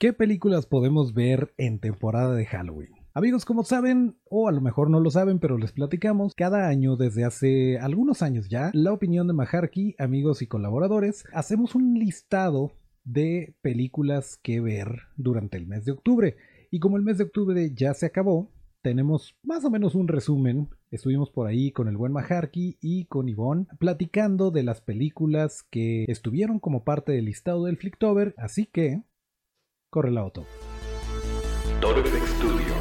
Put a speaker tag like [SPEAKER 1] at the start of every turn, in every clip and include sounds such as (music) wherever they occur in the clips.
[SPEAKER 1] ¿Qué películas podemos ver en temporada de Halloween? Amigos, como saben, o a lo mejor no lo saben, pero les platicamos, cada año desde hace algunos años ya, la opinión de Maharky, amigos y colaboradores, hacemos un listado de películas que ver durante el mes de octubre. Y como el mes de octubre ya se acabó, tenemos más o menos un resumen. Estuvimos por ahí con el buen Maharky y con Yvonne platicando de las películas que estuvieron como parte del listado del Flicktober, así que corre la auto.
[SPEAKER 2] Studio,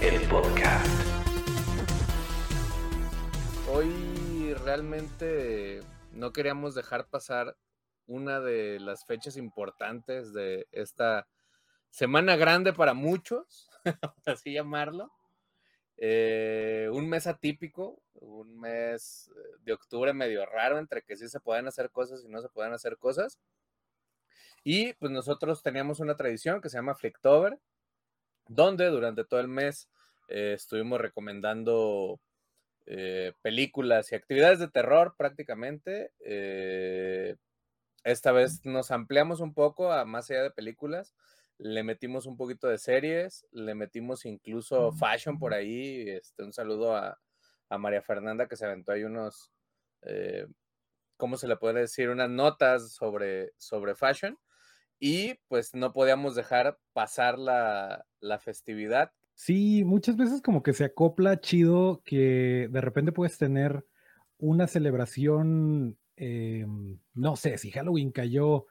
[SPEAKER 2] el podcast.
[SPEAKER 3] Hoy realmente no queríamos dejar pasar una de las fechas importantes de esta semana grande para muchos, (laughs) así llamarlo. Eh, un mes atípico, un mes eh, de octubre medio raro, entre que sí se pueden hacer cosas y no se pueden hacer cosas. Y pues nosotros teníamos una tradición que se llama Flicktober, donde durante todo el mes eh, estuvimos recomendando películas y actividades de terror prácticamente. esta vez nos ampliamos un poco a más allá de películas le metimos un poquito de series, le metimos incluso fashion por ahí. Este, un saludo a, María Fernanda que se aventó ahí unos, eh, ¿cómo se le puede decir? Unas notas sobre, sobre fashion. Y pues no podíamos dejar pasar la, festividad.
[SPEAKER 1] Sí, muchas veces como que se acopla chido que de repente puedes tener una celebración, em, no sé, si Halloween cayó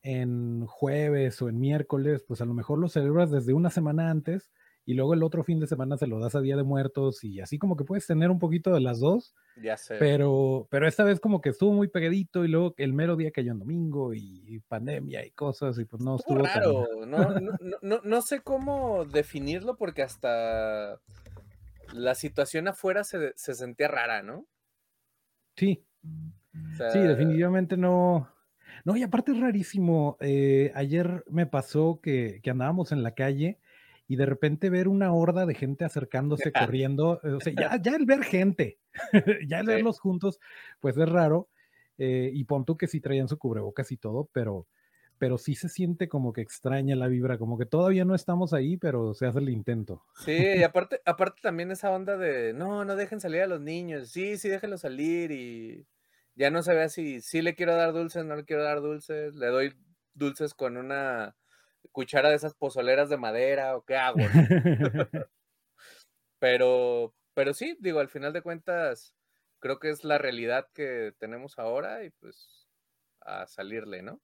[SPEAKER 1] en jueves o en miércoles, pues a lo mejor lo celebras desde una semana antes y luego el otro fin de semana se lo das a Día de Muertos y así como que puedes tener un poquito de las dos.
[SPEAKER 3] Ya sé.
[SPEAKER 1] Pero, pero esta vez como que estuvo muy pegadito y luego el mero día cayó en domingo y, pandemia y cosas y pues no estuvo,
[SPEAKER 3] raro. No, no, no, sé cómo definirlo porque hasta la situación afuera se, se sentía rara, ¿no?
[SPEAKER 1] Sí. sí, definitivamente no, no, y aparte es rarísimo. Eh, ayer me pasó que, andábamos en la calle y de repente ver una horda de gente acercándose, (laughs) corriendo. O sea, ya, (laughs) ya el ver gente, (laughs) ya el verlos juntos, pues es raro. Eh, y pon tú que sí traían su cubrebocas y todo, pero, pero sí se siente como que extraña la vibra, como que todavía no estamos ahí, pero se hace el intento.
[SPEAKER 3] Sí, y aparte, aparte también esa onda de, no, no dejen salir a los niños, sí, sí, déjenlos salir y ya no sabía si sí le quiero dar dulces, no le quiero dar dulces, le doy dulces con una cuchara de esas pozoleras de madera o qué hago. (laughs) pero, pero sí, digo, al final de cuentas, creo que es la realidad que tenemos ahora y pues a salirle, ¿no?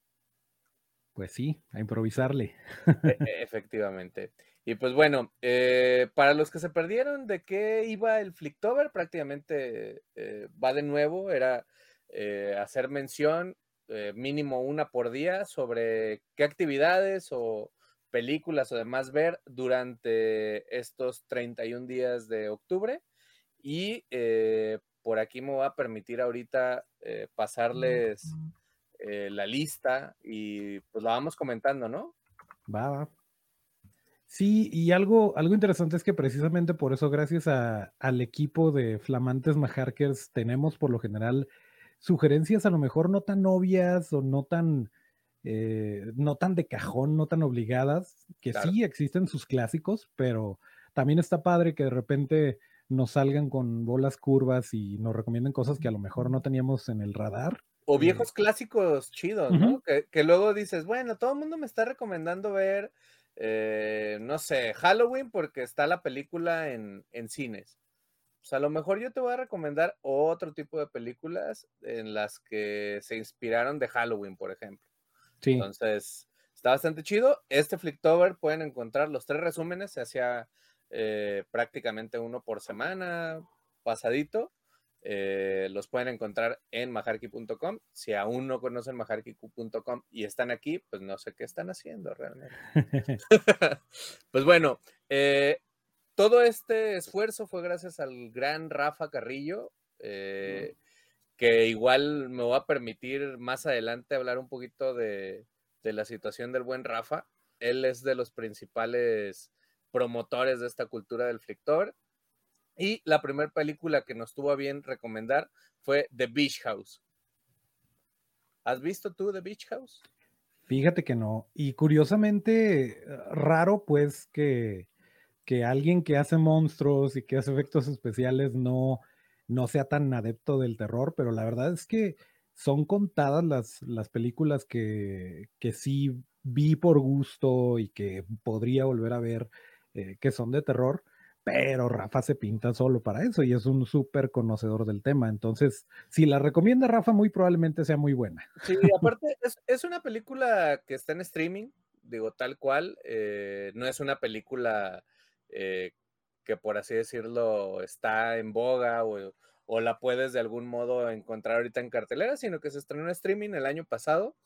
[SPEAKER 1] Pues sí, a improvisarle.
[SPEAKER 3] E, e, efectivamente. Y pues bueno, eh, para los que se perdieron de qué iba el Flicktober, prácticamente eh, va de nuevo, era eh, hacer mención eh, mínimo una por día sobre qué actividades o películas o demás ver durante estos 31 días de octubre. Y eh, por aquí me va a permitir ahorita pasarles la lista y pues la vamos comentando, ¿no?
[SPEAKER 1] Va, va. Sí, y algo, algo interesante es que precisamente por eso, gracias al equipo de Flamantes Maharkers, tenemos por lo general sugerencias a lo mejor no tan obvias o no tan, eh, no tan de cajón, no tan obligadas, que sí existen sus clásicos, pero también está padre que de repente nos salgan con bolas curvas y nos recomienden cosas que a lo mejor no teníamos en el radar.
[SPEAKER 3] O eh, viejos clásicos chidos, ¿no? que, luego dices, bueno, todo el mundo me está recomendando ver, eh, no sé, Halloween porque está la película en, en cines pues a lo mejor yo te voy a recomendar otro tipo de películas en las que se inspiraron de Halloween, por ejemplo. Sí. Entonces, está bastante chido. Este Flicktober pueden encontrar los tres resúmenes, se hacía eh, prácticamente uno por semana, pasadito. Eh, los pueden encontrar en majarki.com. Si aún no conocen majarki.com y están aquí, pues no sé qué están haciendo realmente. (laughs) (laughs) pues bueno, eh, todo este esfuerzo fue gracias al gran Rafa Carrillo, eh, que igual me va a permitir más adelante hablar un poquito de, la situación del buen Rafa. Él es de los principales promotores de esta cultura del flictor. Y la primera película que nos tuvo a bien recomendar fue The Beach House. ¿Has visto tú The Beach House?
[SPEAKER 1] Fíjate que no. Y curiosamente, raro pues que, que alguien que hace monstruos y que hace efectos especiales no, no sea tan adepto del terror, pero la verdad es que son contadas las, las películas que, que sí vi por gusto y que podría volver a ver eh, que son de terror, pero Rafa se pinta solo para eso y es un súper conocedor del tema. Entonces, si la recomienda Rafa, muy probablemente sea muy buena.
[SPEAKER 3] Sí, (laughs) aparte es, una película que está en streaming, digo, tal cual, eh, no es una película eh, que por así decirlo está en boga o, o, la puedes de algún modo encontrar ahorita en cartelera, sino que se estrenó en streaming el año pasado.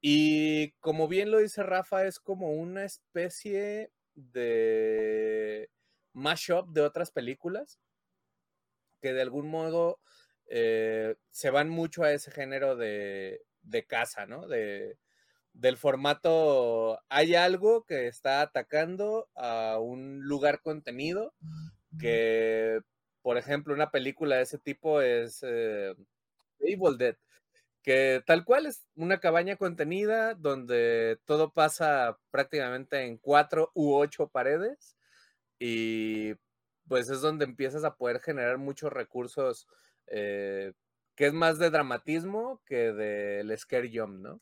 [SPEAKER 3] Y como bien lo dice Rafa, es como una especie de mashup de otras películas que de algún modo eh, se van mucho a ese género de, de casa, ¿no? De, del formato, hay algo que está atacando a un lugar contenido que, por ejemplo, una película de ese tipo es eh, Evil Dead que tal cual es una cabaña contenida donde todo pasa prácticamente en cuatro u ocho paredes y pues es donde empiezas a poder generar muchos recursos eh, que es más de dramatismo que del scare jump, ¿no?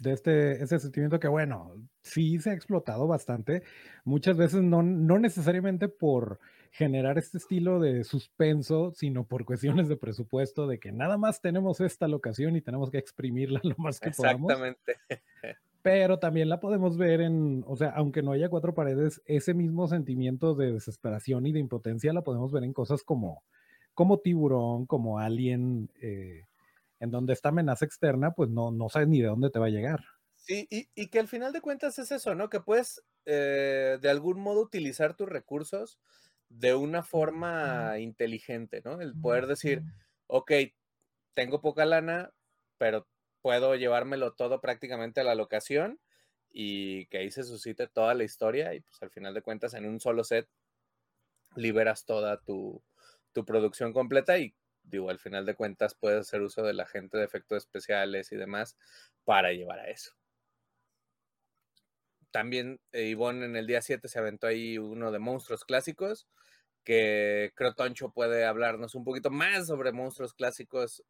[SPEAKER 1] De este, ese sentimiento que, bueno, sí se ha explotado bastante, muchas veces no, no necesariamente por generar este estilo de suspenso, sino por cuestiones de presupuesto, de que nada más tenemos esta locación y tenemos que exprimirla (laughs) lo más que podamos.
[SPEAKER 3] Exactamente. (laughs)
[SPEAKER 1] Pero también la podemos ver en, o sea, aunque no haya cuatro paredes, ese mismo sentimiento de desesperación y de impotencia la podemos ver en cosas como, como tiburón, como alien, eh, en donde esta amenaza externa, pues no, no sabes ni de dónde te va a llegar.
[SPEAKER 3] Sí, y, que al final de cuentas es eso, ¿no? Que puedes eh, de algún modo utilizar tus recursos de una forma inteligente, ¿no? El poder decir, ok, tengo poca lana, pero puedo llevármelo todo prácticamente a la locación y que ahí se suscite toda la historia y pues al final de cuentas en un solo set liberas toda tu, tu producción completa y digo, al final de cuentas puedes hacer uso de la gente de efectos especiales y demás para llevar a eso. También eh, Ivonne en el día 7 se aventó ahí uno de monstruos clásicos, que creo Toncho puede hablarnos un poquito más sobre monstruos clásicos.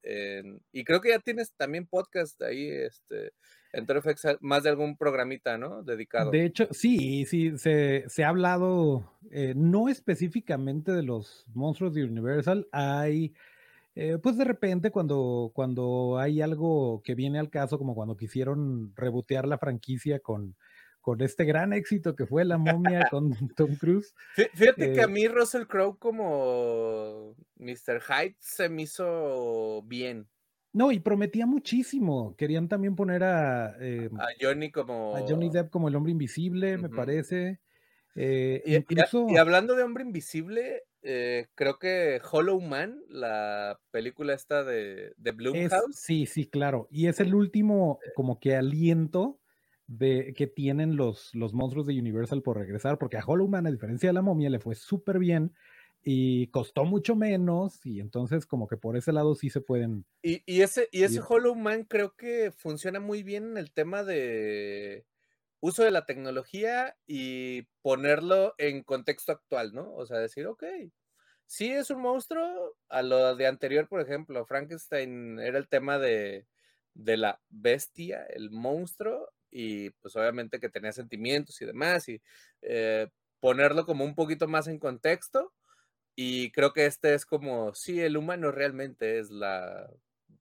[SPEAKER 3] y creo que ya tienes también podcast ahí, este, en FX, más de algún programita, ¿no? Dedicado.
[SPEAKER 1] De hecho, sí, sí, se, se ha hablado, eh, no específicamente de los monstruos de Universal, hay eh, pues de repente cuando, cuando hay algo que viene al caso, como cuando quisieron rebotear la franquicia con, con este gran éxito que fue La momia (laughs) con Tom Cruise.
[SPEAKER 3] Fíjate que a eh mí Russell Crowe como Mr. Hyde se me hizo bien.
[SPEAKER 1] No, y prometía muchísimo. Querían también poner a,
[SPEAKER 3] eh, a Johnny como.
[SPEAKER 1] A Johnny Depp como el hombre invisible, me parece.
[SPEAKER 3] y, incluso... y, hablando de hombre invisible, eh, creo que Hollow Man, la película esta de, de Bloomhouse.
[SPEAKER 1] sí, sí, claro. Y es el último eh. como que aliento de, que tienen los, los monstruos de Universal por regresar, porque a Hollow Man, a diferencia de la momia, le fue súper bien y costó mucho menos y entonces como que por ese lado sí se pueden...
[SPEAKER 3] Y, y ese, y ese Hollow Man creo que funciona muy bien en el tema de uso de la tecnología y ponerlo en contexto actual, ¿no? O sea, decir, ok, sí es un monstruo, a lo de anterior, por ejemplo, Frankenstein era el tema de, la bestia, el monstruo, y pues obviamente que tenía sentimientos y demás, y eh, ponerlo como un poquito más en contexto, y creo que este es como, sí, el humano realmente es la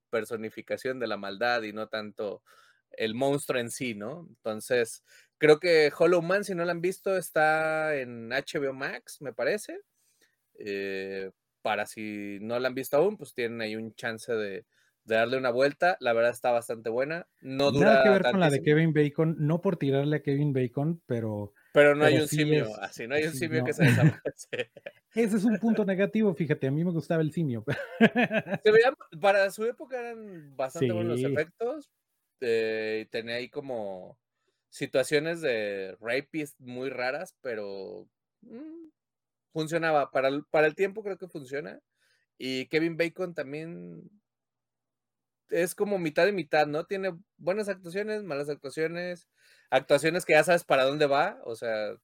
[SPEAKER 3] personificación de la maldad y no tanto el monstruo en sí, ¿no? Entonces, creo que Hollow Man, si no lo han visto, está en HBO Max, me parece. Eh, para si no la han visto aún, pues tienen ahí un chance de, darle una vuelta. La verdad está bastante buena. No dura
[SPEAKER 1] Nada que ver con la de Kevin Bacon, no por tirarle a Kevin Bacon, pero.
[SPEAKER 3] Pero no hay un simio, así, no hay un simio que se desaparece. (laughs)
[SPEAKER 1] Ese es un punto negativo, fíjate, a mí me gustaba el simio.
[SPEAKER 3] para su época eran bastante buenos efectos, este, tenía ahí como situaciones de rapist muy raras, pero mm, funcionaba. Para el, para el tiempo creo que funciona. Y Kevin Bacon también es como mitad y mitad, ¿no? Tiene buenas actuaciones, malas actuaciones, actuaciones que ya sabes para dónde va, o sea,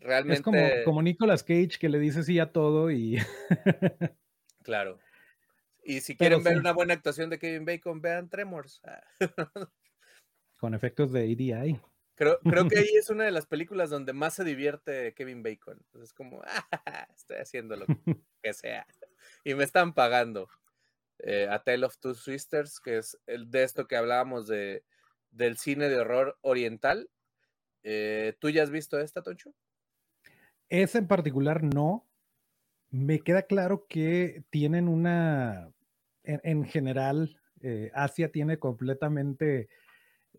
[SPEAKER 3] realmente...
[SPEAKER 1] Es como, como Nicolas Cage que le dice sí a todo y... (laughs)
[SPEAKER 3] claro. Y si quieren ver una buena actuación de Kevin Bacon, vean Tremors. (laughs)
[SPEAKER 1] Con efectos de EDI.
[SPEAKER 3] Creo, creo que ahí (laughs) es una de las películas donde más se divierte Kevin Bacon. es como, ah, estoy haciendo lo que sea. (laughs) Y me están pagando. Eh, a Tale of Two Sisters, que es el de esto que hablábamos de, del cine de horror oriental. Eh, ¿Tú ya has visto esta, Toncho?
[SPEAKER 1] Esa en particular no. Me queda claro que tienen una, en, general, eh, Asia tiene completamente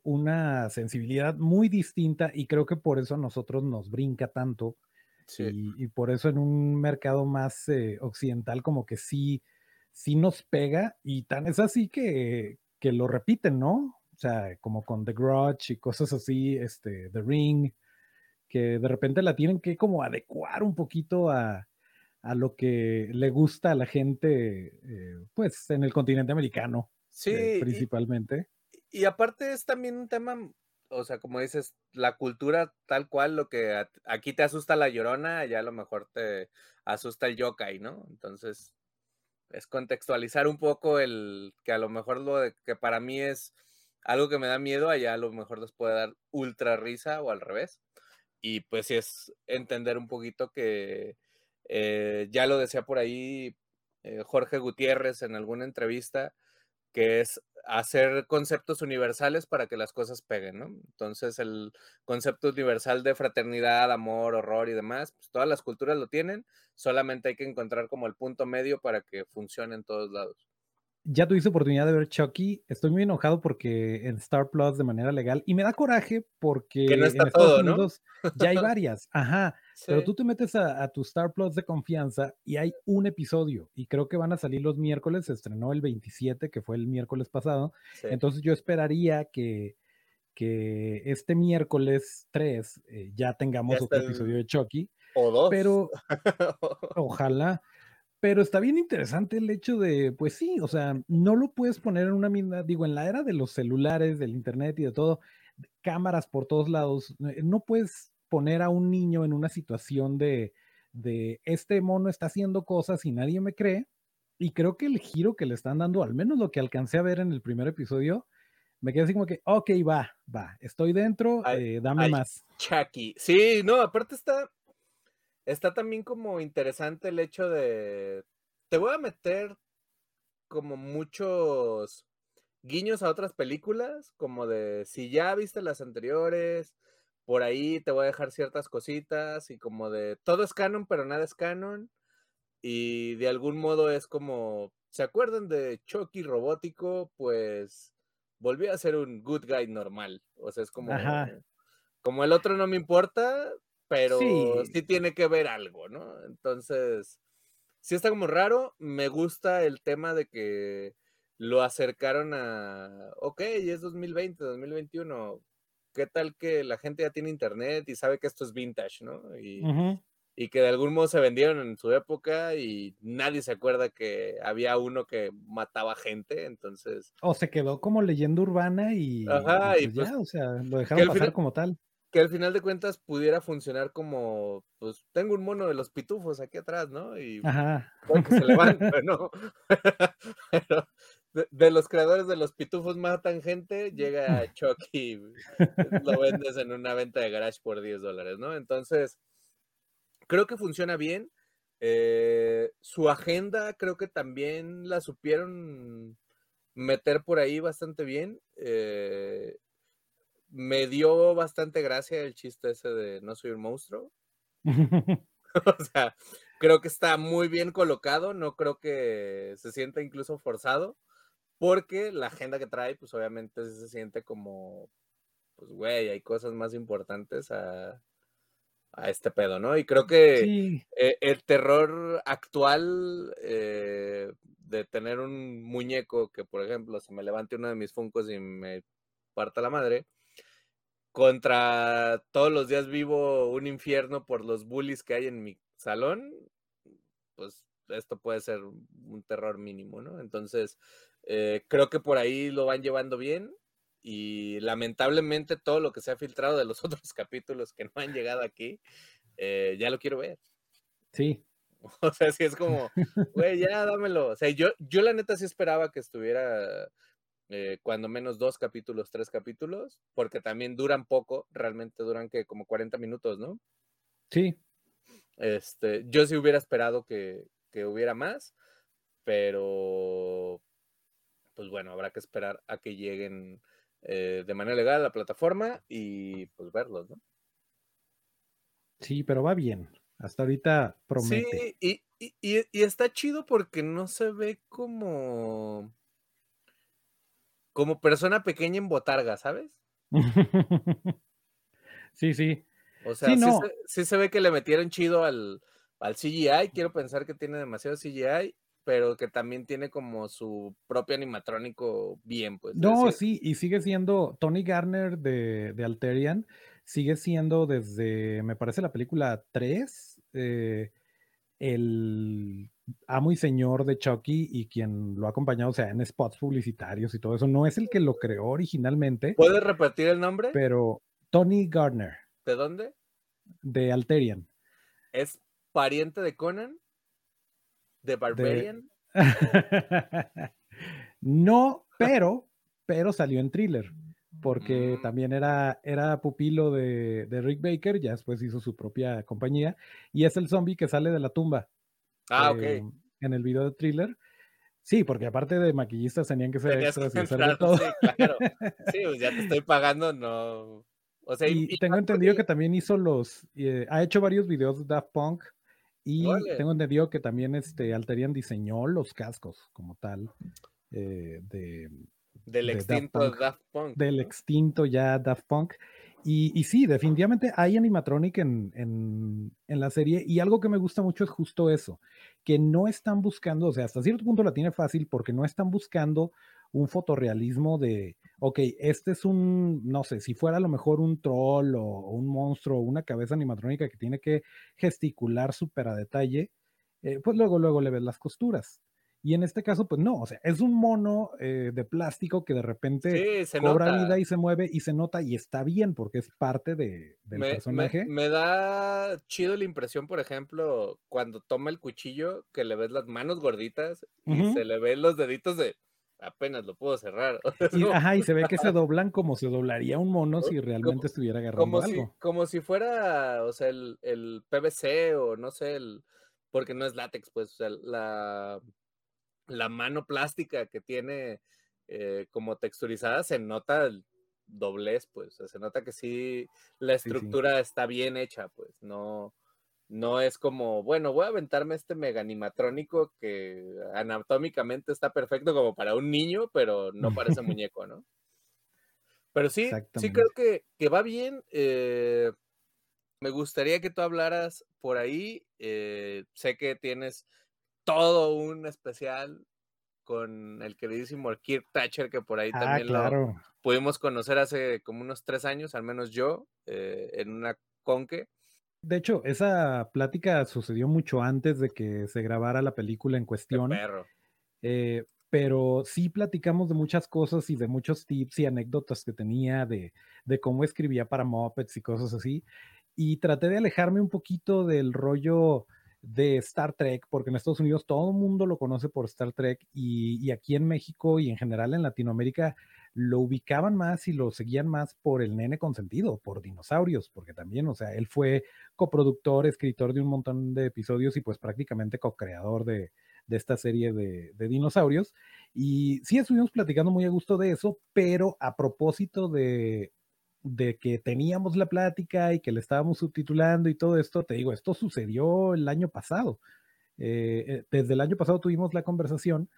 [SPEAKER 1] una sensibilidad muy distinta y creo que por eso a nosotros nos brinca tanto. Y, por eso en un mercado más occidental como que sí sí nos pega y tan es así que, que lo repiten, ¿no? O sea, como con The Grudge y cosas así, este, The Ring, que de repente la tienen que como adecuar un poquito a, a lo que le gusta a la gente, eh, pues en el continente americano, sí, eh, principalmente.
[SPEAKER 3] Y, y, aparte es también un tema, o sea, como dices, la cultura tal cual, lo que aquí te asusta la llorona, allá a lo mejor te asusta el yokai, ¿no? Entonces, es contextualizar un poco el que a lo mejor lo de, que para mí es algo que me da miedo, allá a lo mejor les puede dar ultra risa o al revés. Y pues sí es entender un poquito que eh, ya lo decía por ahí eh, Jorge Gutiérrez en alguna entrevista, que es hacer conceptos universales para que las cosas peguen, ¿no? Entonces el concepto universal de fraternidad, amor, horror y demás, pues todas las culturas lo tienen, solamente hay que encontrar como el punto medio para que funcione en todos lados
[SPEAKER 1] ya tuviste oportunidad de ver Chucky. Estoy muy enojado porque en Star Plus de manera legal y me da coraje porque
[SPEAKER 3] en Estados Unidos
[SPEAKER 1] ya hay (laughs) varias. Ajá. Pero tú te metes a, tu Star Plus de confianza y hay un episodio y creo que van a salir los miércoles. Se estrenó el 27, que fue el miércoles pasado. Entonces yo esperaría que, que este miércoles 3 eh, ya tengamos otro episodio de Chucky.
[SPEAKER 3] O dos.
[SPEAKER 1] Pero (laughs) ojalá. Pero está bien interesante el hecho de, pues sí, o sea, no lo puedes poner en una misma, digo, en la era de los celulares, del internet y de todo, cámaras por todos lados, eh, no puedes poner a un niño en una situación de, de este mono está haciendo cosas y nadie me cree. Y creo que el giro que le están dando, al menos lo que alcancé a ver en el primer episodio, me quedé así como que, ok, va, va, estoy dentro, eh, dame más.
[SPEAKER 3] Chucky. Sí, no, aparte está, está también como interesante el hecho de, te voy a meter como muchos guiños a otras películas, como de si ya viste las anteriores, por ahí te voy a dejar ciertas cositas y como de todo es canon, pero nada es canon. Y de algún modo es como, ¿se acuerdan de Chucky robótico? Pues volvió a ser un good guy normal. O sea, es como, como el otro no me importa, pero sí. tiene que ver algo, ¿no? Entonces, sí está como raro. Me gusta el tema de que lo acercaron a, ok, es 2020, 2021. ¿Qué tal que la gente ya tiene internet y sabe que esto es vintage, ¿no? Y, y que de algún modo se vendieron en su época y nadie se acuerda que había uno que mataba gente, entonces...
[SPEAKER 1] O se quedó como leyenda urbana y, Ajá, y, pues, pues ya, o sea, lo dejaron pasar como tal
[SPEAKER 3] que al final de cuentas pudiera funcionar como, pues tengo un mono de los pitufos aquí atrás, ¿no? Y
[SPEAKER 1] Ajá.
[SPEAKER 3] que se (laughs) levanta, ¿no? (laughs) Pero de, los creadores de los pitufos matan gente, llega (laughs) Chucky, lo vendes en una venta de garage por 10 dólares, ¿no? Entonces, creo que funciona bien. Eh, su agenda creo que también la supieron meter por ahí bastante bien. Eh, me dio bastante gracia el chiste ese de no soy un monstruo. (laughs) (laughs) o sea, creo que está muy bien colocado, no creo que se sienta incluso forzado, porque la agenda que trae, pues obviamente se siente como, pues güey, hay cosas más importantes a, a este pedo, ¿no? Y creo que eh, el terror actual eh, de tener un muñeco que, por ejemplo, se me levante uno de mis funcos y me parta la madre, contra todos los días vivo un infierno por los bullies que hay en mi salón, pues esto puede ser un terror mínimo, ¿no? Entonces, Eh, creo que por ahí lo van llevando bien y lamentablemente todo lo que se ha filtrado de los (laughs) otros capítulos que no han llegado aquí, eh, ya lo quiero ver.
[SPEAKER 1] Sí. (laughs)
[SPEAKER 3] O sea, sí es como, güey, ya dámelo. O sea, yo, yo la neta sí esperaba que estuviera eh, cuando menos dos capítulos, tres capítulos, porque también duran poco, realmente duran que como 40 minutos, ¿no?
[SPEAKER 1] Sí.
[SPEAKER 3] Este, yo sí hubiera esperado que, que hubiera más, pero pues bueno, habrá que esperar a que lleguen eh, de manera legal a la plataforma y pues verlos, ¿no?
[SPEAKER 1] Sí, pero va bien. Hasta ahorita promete.
[SPEAKER 3] Sí, y, y, y, está chido porque no se ve como. como persona pequeña en botarga, ¿sabes? (laughs)
[SPEAKER 1] sí, sí.
[SPEAKER 3] O sea, sí, sí, se, ve que le metieron chido al, al CGI. Quiero pensar que tiene demasiado CGI pero que también tiene como su propio animatrónico bien, pues.
[SPEAKER 1] No, sí, y sigue siendo Tony Garner de, de, Alterian, sigue siendo desde, me parece, la película 3, eh, el amo y señor de Chucky y quien lo ha acompañado, o sea, en spots publicitarios y todo eso. No es el que lo creó originalmente.
[SPEAKER 3] ¿Puedes repetir el nombre?
[SPEAKER 1] Pero Tony Garner.
[SPEAKER 3] ¿De dónde?
[SPEAKER 1] De Alterian.
[SPEAKER 3] ¿Es pariente de Conan? ¿De Barbarian? (laughs)
[SPEAKER 1] no, pero, pero salió en thriller, porque mm. también era, era pupilo de, Rick Baker, ya después hizo su propia compañía, y es el zombie que sale de la tumba.
[SPEAKER 3] Ah, ok.
[SPEAKER 1] Eh, en el video de thriller. Sí, porque aparte de maquillistas tenían que ser extras y hacer de todo.
[SPEAKER 3] Sí, claro. (laughs) Sí, pues ya te estoy pagando, no. O sea,
[SPEAKER 1] y, tengo entendido que también hizo los, eh, ha hecho varios videos de Daft Punk, y tengo entendido que también este, Alterian diseñó los cascos como tal. Eh, de,
[SPEAKER 3] del extinto Daft Punk.
[SPEAKER 1] del extinto ya Daft Punk. Y, y sí, definitivamente hay animatronic en, en, en, la serie y algo que me gusta mucho es justo eso, que no están buscando, o sea, hasta cierto punto la tiene fácil porque no están buscando un fotorrealismo de, ok, este es un, no sé, si fuera a lo mejor un troll o, un monstruo una cabeza animatrónica que tiene que gesticular súper a detalle, eh, pues luego, luego le ves las costuras. Y en este caso, pues no, o sea, es un mono eh, de plástico que de repente cobra vida y se mueve y se nota y está bien porque es parte de, del personaje.
[SPEAKER 3] Me, da chido la impresión, por ejemplo, cuando toma el cuchillo, que le ves las manos gorditas y se le ven los deditos de, apenas lo puedo cerrar.
[SPEAKER 1] Y, ajá, y se ve que se (laughs) doblan como se doblaría un mono si realmente estuviera agarrando
[SPEAKER 3] como
[SPEAKER 1] algo.
[SPEAKER 3] Si, como si fuera, o sea, el, el, PVC o no sé, el, porque no es látex, pues, o sea, la, la mano plástica que tiene eh, como texturizada se nota el doblez, pues, se nota que sí, la estructura está bien hecha, pues, no, no es como, bueno, voy a aventarme este mega animatrónico que anatómicamente está perfecto como para un niño, pero no parece (laughs) muñeco, ¿no? Pero sí, sí creo que, que va bien. Eh, me gustaría que tú hablaras por ahí. Eh, sé que tienes todo un especial con el queridísimo Kirk Thatcher, que por ahí
[SPEAKER 1] ah,
[SPEAKER 3] también
[SPEAKER 1] lo
[SPEAKER 3] pudimos conocer hace como unos tres años, al menos yo, eh, en una conque.
[SPEAKER 1] De hecho, esa plática sucedió mucho antes de que se grabara la película en cuestión. Eh, pero sí platicamos de muchas cosas y de muchos tips y anécdotas que tenía de, de cómo escribía para Muppets y cosas así. Y traté de alejarme un poquito del rollo de Star Trek, porque en Estados Unidos todo el mundo lo conoce por Star Trek y, y, aquí en México y en general en Latinoamérica lo ubicaban más y lo seguían más por el nene consentido, por dinosaurios, porque también, o sea, él fue coproductor, escritor de un montón de episodios y pues prácticamente co-creador de, de, esta serie de, de, dinosaurios. Y sí estuvimos platicando muy a gusto de eso, pero a propósito de, de que teníamos la plática y que le estábamos subtitulando y todo esto, te digo, esto sucedió el año pasado. Eh, eh desde el año pasado tuvimos la conversación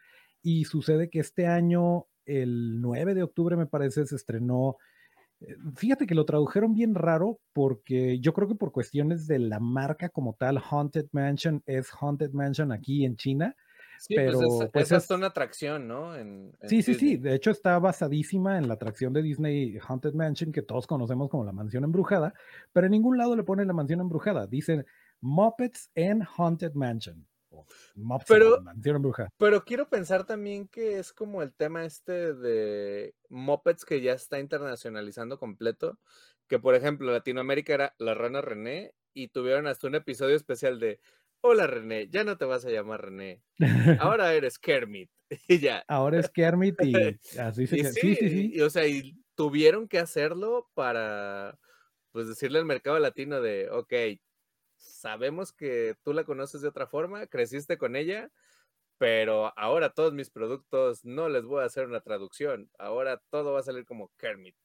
[SPEAKER 1] y sucede que este año el 9 de octubre, me parece, se estrenó. Eh, fíjate que lo tradujeron bien raro porque yo creo que por cuestiones de la marca como tal, Haunted Mansion es Haunted Mansion aquí en China.
[SPEAKER 3] Sí, pues pero es, pues es, una atracción, ¿no?
[SPEAKER 1] sí, sí, sí. De hecho, está basadísima en la atracción de Disney Haunted Mansion, que todos conocemos como la mansión embrujada, pero en ningún lado le ponen la mansión embrujada. Dicen Muppets en Haunted Mansion
[SPEAKER 3] pero, pero quiero pensar también que es como el tema este de Muppets que ya está internacionalizando completo. Que por ejemplo, Latinoamérica era la rana René y tuvieron hasta un episodio especial de Hola René, ya no te vas a llamar René. (laughs) Ahora eres Kermit. (laughs) Y ya.
[SPEAKER 1] Ahora es Kermit y (laughs) así se
[SPEAKER 3] sí, sí, sí, o sea, y tuvieron que hacerlo para pues decirle al mercado latino de, ok, sabemos que tú la conoces de otra forma, creciste con ella, pero ahora todos mis productos no les voy a hacer una traducción, ahora todo va a salir como Kermit.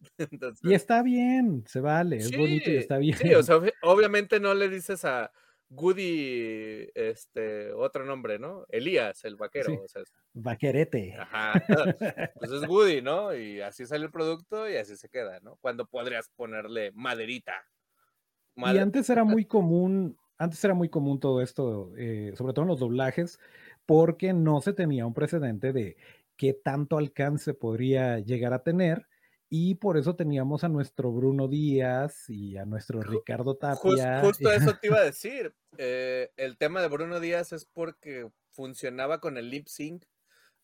[SPEAKER 3] (laughs)
[SPEAKER 1] y está bien, se vale, es bonito y está bien.
[SPEAKER 3] Sí, o sea, obviamente no le dices a Goody, este, otro nombre, ¿no? Elías, el vaquero.
[SPEAKER 1] Vaquerete.
[SPEAKER 3] Ajá. (laughs) Pues es Goody, ¿no? Y así sale el producto y así se queda, ¿no? Cuando podrías ponerle maderita.
[SPEAKER 1] Y antes era muy común, antes era muy común todo esto, eh, sobre todo en los doblajes, porque no se tenía un precedente de qué tanto alcance podría llegar a tener. Y por eso teníamos a nuestro Bruno Díaz y a nuestro Ricardo Tapia.
[SPEAKER 3] justo (laughs) eso te iba a decir. Eh, el tema de Bruno Díaz es porque funcionaba con el lip sync.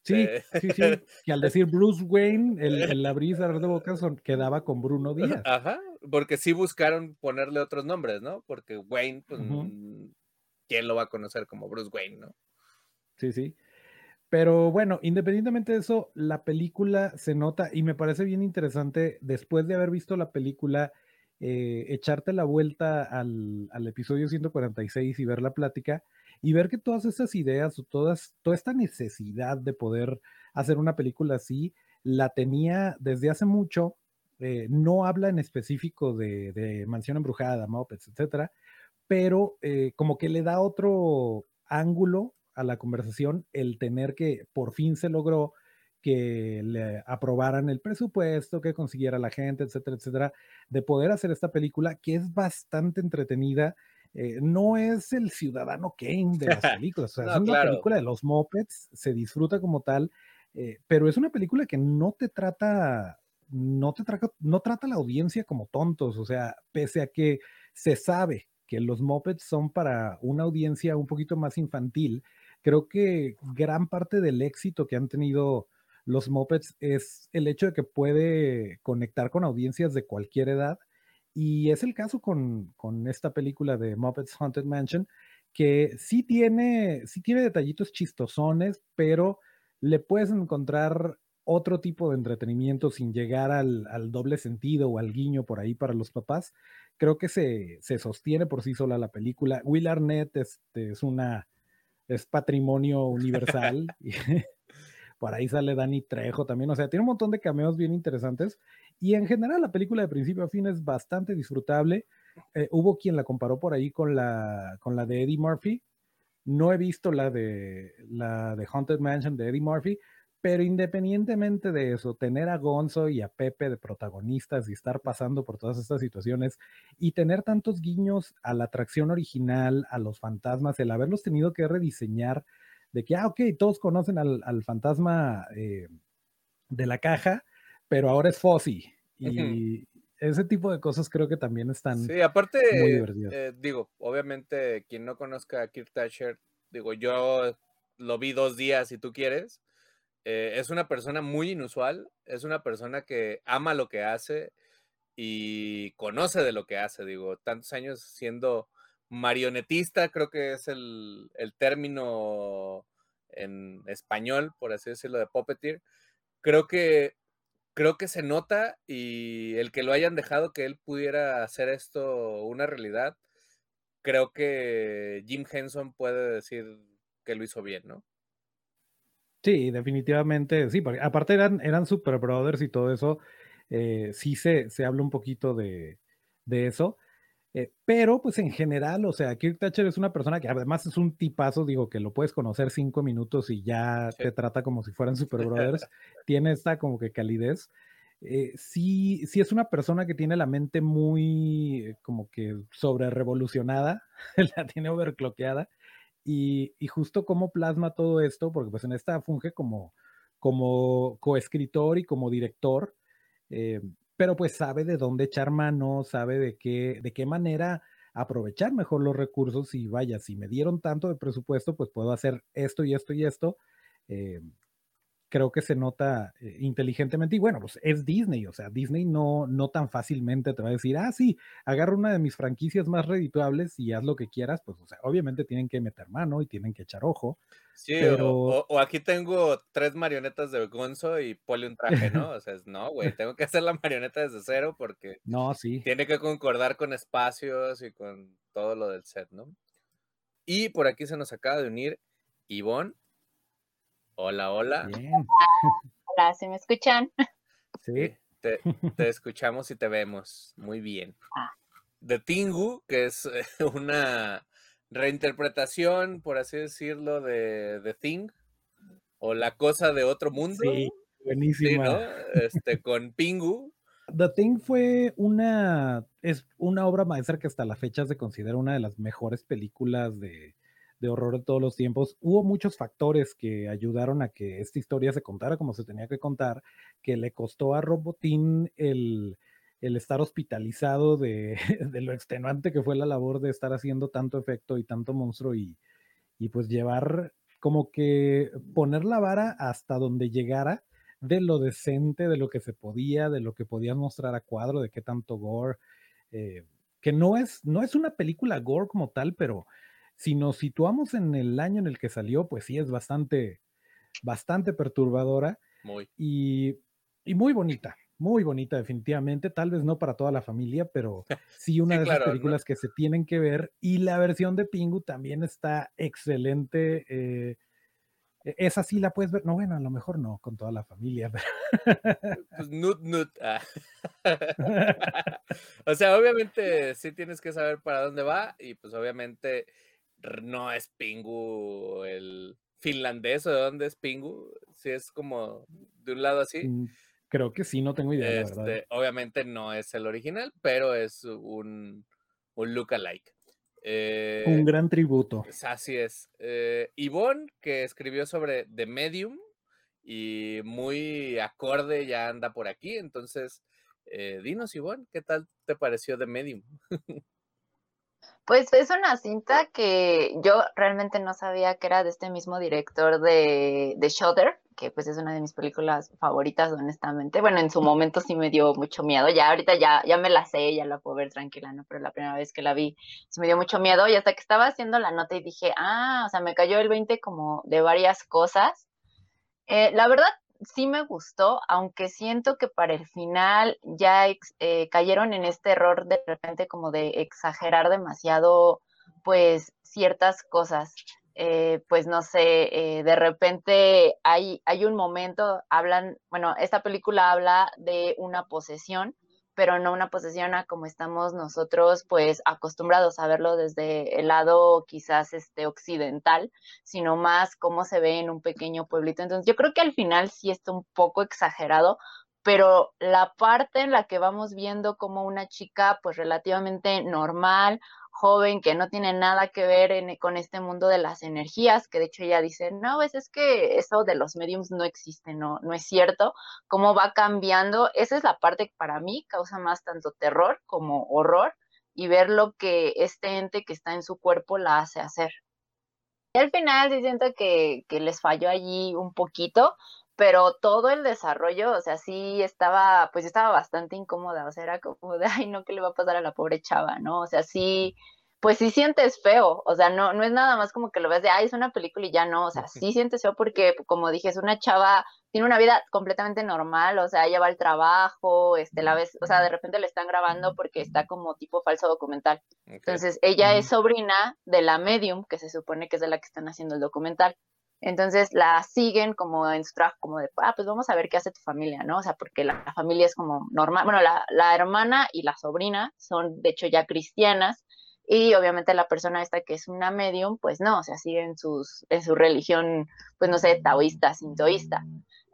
[SPEAKER 1] Sí, eh, sí, sí. Que al decir Bruce Wayne, el, el (laughs) abrir de boca quedaba con Bruno Díaz.
[SPEAKER 3] Ajá porque sí buscaron ponerle otros nombres, ¿no? Porque Wayne, pues, ¿quién lo va a conocer como Bruce Wayne, no?
[SPEAKER 1] Sí, sí. Pero bueno, independientemente de eso, la película se nota y me parece bien interesante, después de haber visto la película, eh, echarte la vuelta al, al, episodio 146 y ver la plática y ver que todas esas ideas o todas, toda esta necesidad de poder hacer una película así, la tenía desde hace mucho eh, no habla en específico de, Mansión Embrujada, Muppets, etcétera, pero eh, como que le da otro ángulo a la conversación el tener que por fin se logró que le aprobaran el presupuesto, que consiguiera la gente, etcétera, etcétera, de poder hacer esta película que es bastante entretenida. Eh, no es el ciudadano Kane de las (laughs) películas, es una película de los Muppets, se disfruta como tal, pero es una película que no te trata no, te no trata a la audiencia como tontos, o sea, pese a que se sabe que los mopeds son para una audiencia un poquito más infantil, creo que gran parte del éxito que han tenido los mopeds es el hecho de que puede conectar con audiencias de cualquier edad. Y es el caso con, con esta película de Muppets Haunted Mansion, que sí tiene, sí tiene detallitos chistosones, pero le puedes encontrar otro tipo de entretenimiento sin llegar al, doble sentido o al guiño por ahí para los papás. Creo que se, sostiene por sí sola la película. Will Arnett este, es una es patrimonio universal. (laughs) por ahí sale Danny Trejo también. O sea, tiene un montón de cameos bien interesantes. Y en general la película de principio a fin es bastante disfrutable. Eh, hubo quien la comparó por ahí con la, con la de Eddie Murphy. No he visto la de la de Haunted Mansion de Eddie Murphy, pero independientemente de eso, tener a Gonzo y a Pepe de protagonistas y estar pasando por todas estas situaciones y tener tantos guiños a la atracción original, a los fantasmas, el haberlos tenido que rediseñar, de que, ah, ok, todos conocen al, fantasma eh, de la caja, pero ahora es Fozzy. Y ese tipo de cosas creo que también están
[SPEAKER 3] sí, aparte, muy divertidas. Eh, digo, obviamente, quien no conozca a Kirk Thatcher, digo, yo lo vi dos días si tú quieres eh, es una persona muy inusual, es una persona que ama lo que hace y conoce de lo que hace, digo, tantos años siendo marionetista, creo que es el, término en español, por así decirlo, de puppeteer. Creo que, creo que se nota y el que lo hayan dejado que él pudiera hacer esto una realidad, creo que Jim Henson puede decir que lo hizo bien, ¿no?
[SPEAKER 1] Sí, definitivamente, sí, porque aparte eran, eran Super Brothers y todo eso, eh, sí se, se habla un poquito de, eso, eh, pero pues en general, o sea, Kirk Thatcher es una persona que además es un tipazo, digo, que lo puedes conocer cinco minutos y ya te trata como si fueran Super Brothers, (laughs) tiene esta como que calidez. Eh, sí, sí es una persona que tiene la mente muy como que sobre revolucionada, (laughs) la tiene overcloqueada y, justo cómo plasma todo esto, porque pues en esta funge como, como coescritor y como director, eh, pero pues sabe de dónde echar mano, sabe de qué, de qué manera aprovechar mejor los recursos y vaya, si me dieron tanto de presupuesto, pues puedo hacer esto y esto y esto. Eh, creo que se nota eh, inteligentemente y bueno, pues es Disney, o sea, Disney no, no tan fácilmente te va a decir, ah, sí, agarra una de mis franquicias más redituables y haz lo que quieras, pues, o sea, obviamente tienen que meter mano y tienen que echar ojo.
[SPEAKER 3] Sí, pero... o, aquí tengo tres marionetas de Gonzo y pole un traje, ¿no? O sea, no, güey, tengo que hacer la marioneta desde cero porque (laughs)
[SPEAKER 1] no, sí.
[SPEAKER 3] tiene que concordar con espacios y con todo lo del set, ¿no? Y por aquí se nos acaba de unir Ivonne Hola, hola.
[SPEAKER 4] Hola, ¿se me escuchan?
[SPEAKER 3] Sí, (laughs) te, escuchamos y te vemos. Muy bien. Ah. De Tingu, que es eh, (laughs) una reinterpretación, por así decirlo, de The Thing, o La Cosa de Otro Mundo.
[SPEAKER 1] Sí, buenísima.
[SPEAKER 3] este, con Pingu. (laughs)
[SPEAKER 1] The Thing fue una, es una obra maestra que hasta la fecha se considera una de las mejores películas de, de horror de todos los tiempos. Hubo muchos factores que ayudaron a que esta historia se contara como se tenía que contar, que le costó a Robotín el, el estar hospitalizado de, (laughs) de, lo extenuante que fue la labor de estar haciendo tanto efecto y tanto monstruo y, y pues llevar como que poner la vara hasta donde llegara de lo decente, de lo que se podía, de lo que podían mostrar a cuadro, de qué tanto gore, eh, que no es, no es una película gore como tal, pero si nos situamos en el año en el que salió, pues sí es bastante, bastante perturbadora.
[SPEAKER 3] Muy.
[SPEAKER 1] Y, muy bonita, muy bonita definitivamente, tal vez no para toda la familia, pero (laughs) sí una de esas películas que se tienen que ver. Y la versión de Pingu también está excelente. Eh, e, esa sí la puedes ver, no, bueno, a lo mejor no con toda la familia.
[SPEAKER 3] Pues nut, nut. Ah. (laughs) (laughs) o sea, obviamente sí tienes que saber para dónde va y pues obviamente no es Pingu el finlandés o de dónde es Pingu, si es como de un lado así. Mm,
[SPEAKER 1] creo que sí, no tengo idea. Este,
[SPEAKER 3] obviamente no es el original, pero es un, un look-alike.
[SPEAKER 1] Eh, un gran tributo.
[SPEAKER 3] Así es. Eh, Yvonne, que escribió sobre The Medium y muy acorde ya anda por aquí. Entonces, eh, dinos, Yvonne, ¿qué tal te pareció The Medium? (laughs)
[SPEAKER 4] Pues es una cinta que yo realmente no sabía que era de este mismo director de, de Shudder, que pues es una de mis películas favoritas, honestamente. Bueno, en su momento sí me dio mucho miedo. Ya ahorita ya, ya me la sé, ya la puedo ver tranquila, ¿no? Pero la primera vez que la vi sí me dio mucho miedo. Y hasta que estaba haciendo la nota y dije, ah, o sea, me cayó el 20 como de varias cosas. Eh, la verdad, sí me gustó, aunque siento que para el final ya eh, cayeron en este error de repente como de exagerar demasiado, pues ciertas cosas. Eh, pues no sé, eh, de repente hay, hay un momento, hablan, bueno, esta película habla de una posesión pero no una posesión a como estamos nosotros pues acostumbrados a verlo desde el lado quizás este occidental, sino más cómo se ve en un pequeño pueblito. Entonces yo creo que al final sí está un poco exagerado, pero la parte en la que vamos viendo como una chica pues relativamente normal joven que no tiene nada que ver con este mundo de las energías, que de hecho ella dice, no, pues es que eso de los mediums no existe, no, no es cierto, cómo va cambiando, esa es la parte que para mí causa más tanto terror como horror y ver lo que este ente que está en su cuerpo la hace hacer. Y al final sí siento que, que les falló allí un poquito, pero todo el desarrollo, o sea, sí estaba, pues estaba bastante incómoda, o sea, era como de, ay, no, ¿qué le va a pasar a la pobre chava, no? O sea, sí, pues sí sientes feo, o sea, no, no es nada más como que lo ves de, ay, es una película y ya no, o sea, sí sientes feo porque, como dije, es una chava, tiene una vida completamente normal, o sea, ella va al trabajo, este, la ves, o sea, de repente le están grabando porque está como tipo falso documental. Entonces, ella es sobrina de la medium, que se supone que es de la que están haciendo el documental. Entonces la siguen como en su trabajo, como de, ah, pues vamos a ver qué hace tu familia, ¿no? O sea, porque la, familia es como normal, bueno, la, la, hermana y la sobrina son de hecho ya cristianas y obviamente la persona esta que es una medium, pues no, o sea, siguen sus, en su religión, pues no sé, taoísta, sintoísta.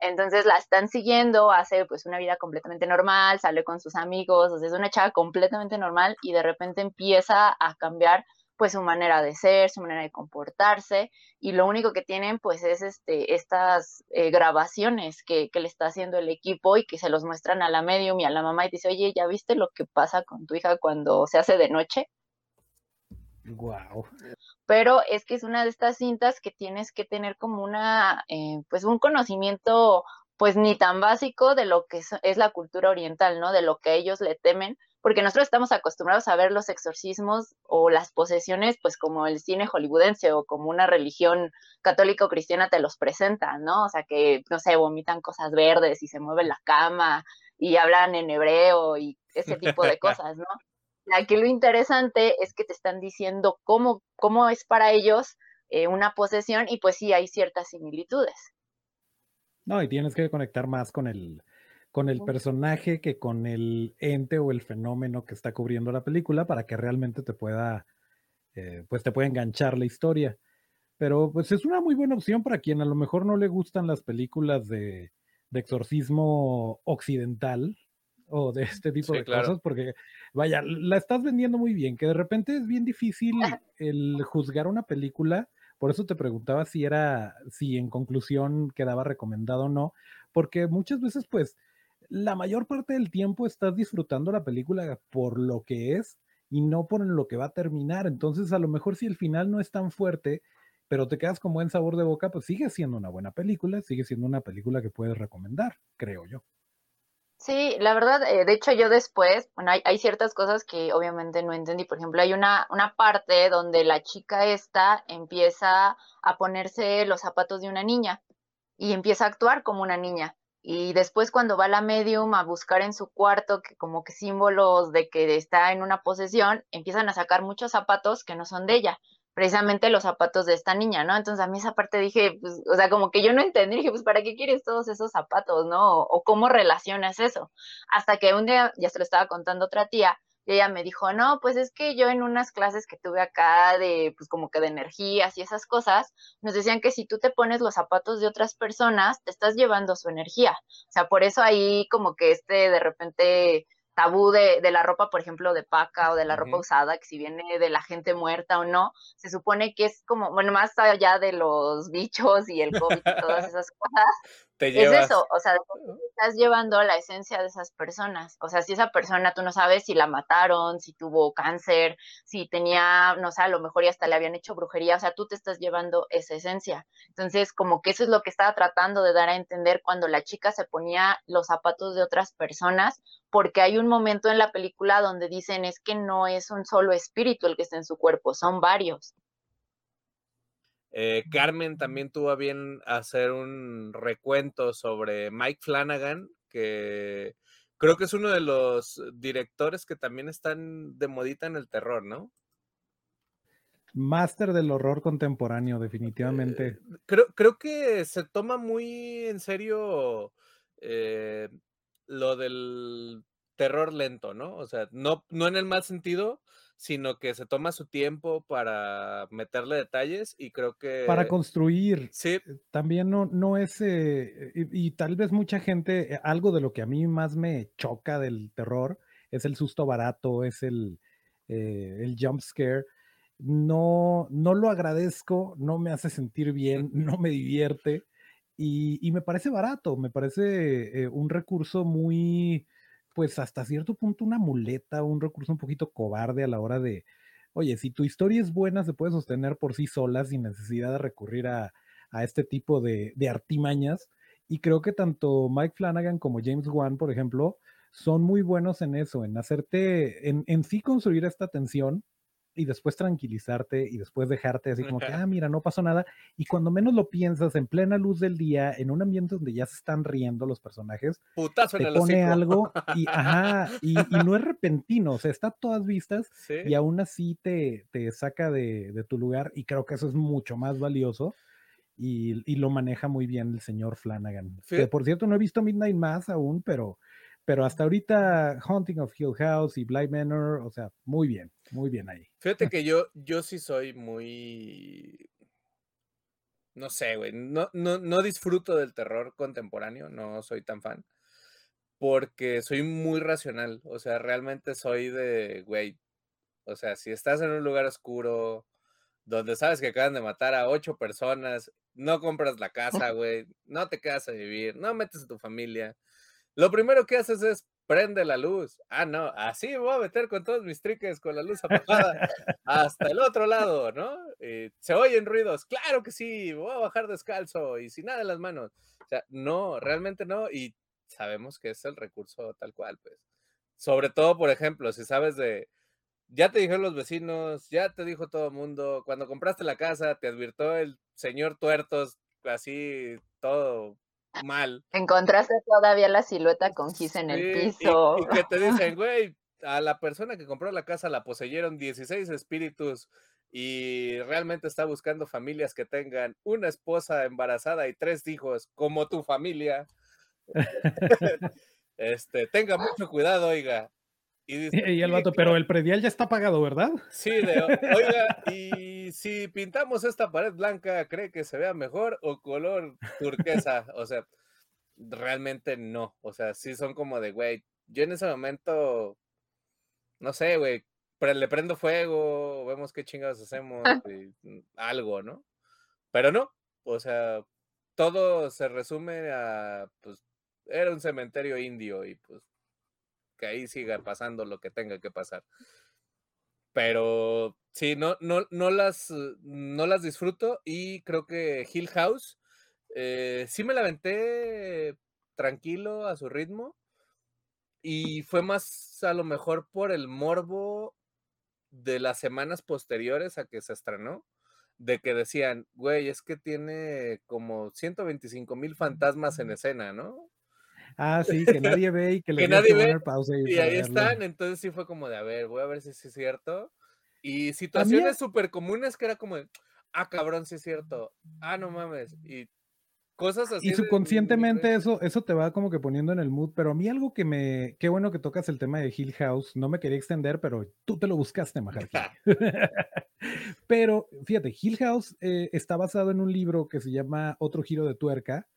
[SPEAKER 4] Entonces la están siguiendo, hace pues una vida completamente normal, sale con sus amigos, o sea, es una chava completamente normal y de repente empieza a cambiar pues su manera de ser, su manera de comportarse, y lo único que tienen pues es este, estas eh, grabaciones que, le está haciendo el equipo y que se los muestran a la medium y a la mamá y dice, oye, ¿ya viste lo que pasa con tu hija cuando se hace de noche?
[SPEAKER 1] Wow.
[SPEAKER 4] Pero es que es una de estas cintas que tienes que tener como una, eh, pues un conocimiento, pues ni tan básico de lo que es, es, la cultura oriental, ¿no? De lo que ellos le temen, porque nosotros estamos acostumbrados a ver los exorcismos o las posesiones, pues como el cine hollywoodense o como una religión católica o cristiana te los presenta, ¿no? O sea, que, no sé, vomitan cosas verdes y se mueve la cama y hablan en hebreo y ese tipo de (laughs) cosas, ¿no? Aquí lo interesante es que te están diciendo cómo, cómo es para ellos eh, una posesión y pues sí hay ciertas similitudes.
[SPEAKER 1] No, y tienes que conectar más con el, con el personaje que con el ente o el fenómeno que está cubriendo la película para que realmente te pueda, eh, pues te pueda enganchar la historia. Pero pues es una muy buena opción para quien a lo mejor no le gustan las películas de, de exorcismo occidental, o de este tipo de cosas, porque vaya, la estás vendiendo muy bien, que de repente es bien difícil (laughs) el juzgar una película, por eso te preguntaba si era, si en conclusión quedaba recomendado o no, porque muchas veces pues la mayor parte del tiempo estás disfrutando la película por lo que es y no por lo que va a terminar, entonces a lo mejor si el final no es tan fuerte, pero te quedas con buen sabor de boca, pues sigue siendo una buena película, sigue siendo una película que puedes recomendar, creo yo.
[SPEAKER 4] Sí, la verdad, eh, de hecho yo después, bueno, hay, hay, ciertas cosas que obviamente no entendí. Por ejemplo, hay una, una parte donde la chica esta empieza a ponerse los zapatos de una niña y empieza a actuar como una niña. Y después cuando va la medium a buscar en su cuarto que como que símbolos de que está en una posesión, empiezan a sacar muchos zapatos que no son de ella precisamente los zapatos de esta niña, ¿no? Entonces a mí esa parte dije, pues, o sea, como que yo no entendí, dije, pues, ¿para qué quieres todos esos zapatos, no? O, cómo relacionas eso. Hasta que un día, ya se lo estaba contando otra tía, y ella me dijo, no, pues es que yo en unas clases que tuve acá de, pues como que de energías y esas cosas, nos decían que si tú te pones los zapatos de otras personas, te estás llevando su energía. O sea, por eso ahí como que este de repente tabú de, de, la ropa, por ejemplo, de paca o de la ropa usada, que si viene de la gente muerta o no, se supone que es como, bueno, más allá de los bichos y el COVID y todas (laughs) esas cosas, es eso, o sea, estás llevando la esencia de esas personas. O sea, si esa persona tú no sabes si la mataron, si tuvo cáncer, si tenía, no sé, a lo mejor ya hasta le habían hecho brujería, o sea, tú te estás llevando esa esencia. Entonces, como que eso es lo que estaba tratando de dar a entender cuando la chica se ponía los zapatos de otras personas, porque hay un momento en la película donde dicen es que no es un solo espíritu el que está en su cuerpo, son varios.
[SPEAKER 3] Eh, Carmen también tuvo bien hacer un recuento sobre Mike Flanagan, que creo que es uno de los directores que también están de modita en el terror, ¿no?
[SPEAKER 1] Máster del horror contemporáneo, definitivamente.
[SPEAKER 3] Eh, creo, creo que se toma muy en serio eh, lo del terror lento, ¿no? O sea, no, no en el mal sentido, sino que se toma su tiempo para meterle detalles y creo que...
[SPEAKER 1] Para construir.
[SPEAKER 3] Sí.
[SPEAKER 1] Eh, también no, no es... Eh, y, tal vez mucha gente, eh, algo de lo que a mí más me choca del terror es el susto barato, es el, el jump scare. No, no lo agradezco, no me hace sentir bien, no me divierte y, y me parece barato, me parece un recurso muy pues hasta cierto punto una muleta, un recurso un poquito cobarde a la hora de, oye, si tu historia es buena, se puede sostener por sí sola sin necesidad de recurrir a, este tipo de, de, artimañas. Y creo que tanto Mike Flanagan como James Wan, por ejemplo, son muy buenos en eso, en hacerte, en, en sí construir esta tensión y después tranquilizarte y después dejarte así como que, ah, mira, no pasó nada. Y cuando menos lo piensas, en plena luz del día, en un ambiente donde ya se están riendo los personajes, te pone algo y, (laughs) ajá, y, no es repentino, o sea, está a todas vistas y aún así te, te saca de, de, tu lugar y creo que eso es mucho más valioso. Y, y lo maneja muy bien el señor Flanagan. Que por cierto, no he visto Midnight Mass aún, pero pero hasta ahorita Haunting of Hill House y Blind Manor, o sea, muy bien, muy bien ahí.
[SPEAKER 3] Fíjate (laughs) que yo, yo sí soy muy, no sé, güey, no, no, no disfruto del terror contemporáneo, no soy tan fan, porque soy muy racional, o sea, realmente soy de, güey, o sea, si estás en un lugar oscuro, donde sabes que acaban de matar a ocho personas, no compras la casa, (laughs) güey, no te quedas a vivir, no metes a tu familia lo primero que haces es prende la luz. Ah, no, así me voy a meter con todos mis triques con la luz apagada hasta el otro lado, ¿no? se oyen ruidos, claro que sí, voy a bajar descalzo y sin nada en las manos. O sea, no, realmente no, y sabemos que es el recurso tal cual, pues. Sobre todo, por ejemplo, si sabes de, ya te dijeron los vecinos, ya te dijo todo el mundo, cuando compraste la casa, te advirtió el señor tuertos, así todo mal.
[SPEAKER 4] Encontraste todavía la silueta con Gis en el piso.
[SPEAKER 3] Y, que te dicen, (laughs) güey, a la persona que compró la casa la poseyeron 16 espíritus y realmente está buscando familias que tengan una esposa embarazada y tres hijos como tu familia. (laughs) este, tenga mucho cuidado, oiga.
[SPEAKER 1] Y, (laughs) y el vato, pero el predial ya está pagado, ¿verdad?
[SPEAKER 3] Sí, de, oiga, y si pintamos esta pared blanca, ¿cree que se vea mejor o color turquesa? O sea, realmente no. O sea, sí son como de, güey, yo en ese momento, no sé, güey, le prendo fuego, vemos qué chingados hacemos, (laughs) mm, algo, ¿no? Pero no, o sea, todo se resume a, pues, era un cementerio indio y pues que ahí siga pasando lo que tenga que pasar. Pero sí, no, no, no, las, no las disfruto y creo que Hill House eh, sí me la aventé tranquilo a su ritmo y fue más a lo mejor por el morbo de las semanas posteriores a que se estrenó, de que decían, güey, es que tiene como 125 mil fantasmas en escena, ¿no?
[SPEAKER 1] Ah, sí, que nadie ve y que, le
[SPEAKER 3] nadie ve. Pausa y, ahí están, entonces sí fue como de, a ver, voy a ver si es cierto. Y situaciones súper comunes que era como, ah, cabrón, sí es cierto. Ah, no mames. Y cosas así.
[SPEAKER 1] Y subconscientemente eso, eso te va como que poniendo en el mood, pero a mí algo que me, qué bueno que tocas el tema de Hill House, no me quería extender, pero tú te lo buscaste, Majarki. (laughs) (laughs) pero fíjate, Hill House eh, está basado en un libro que se llama Otro Giro de Tuerca,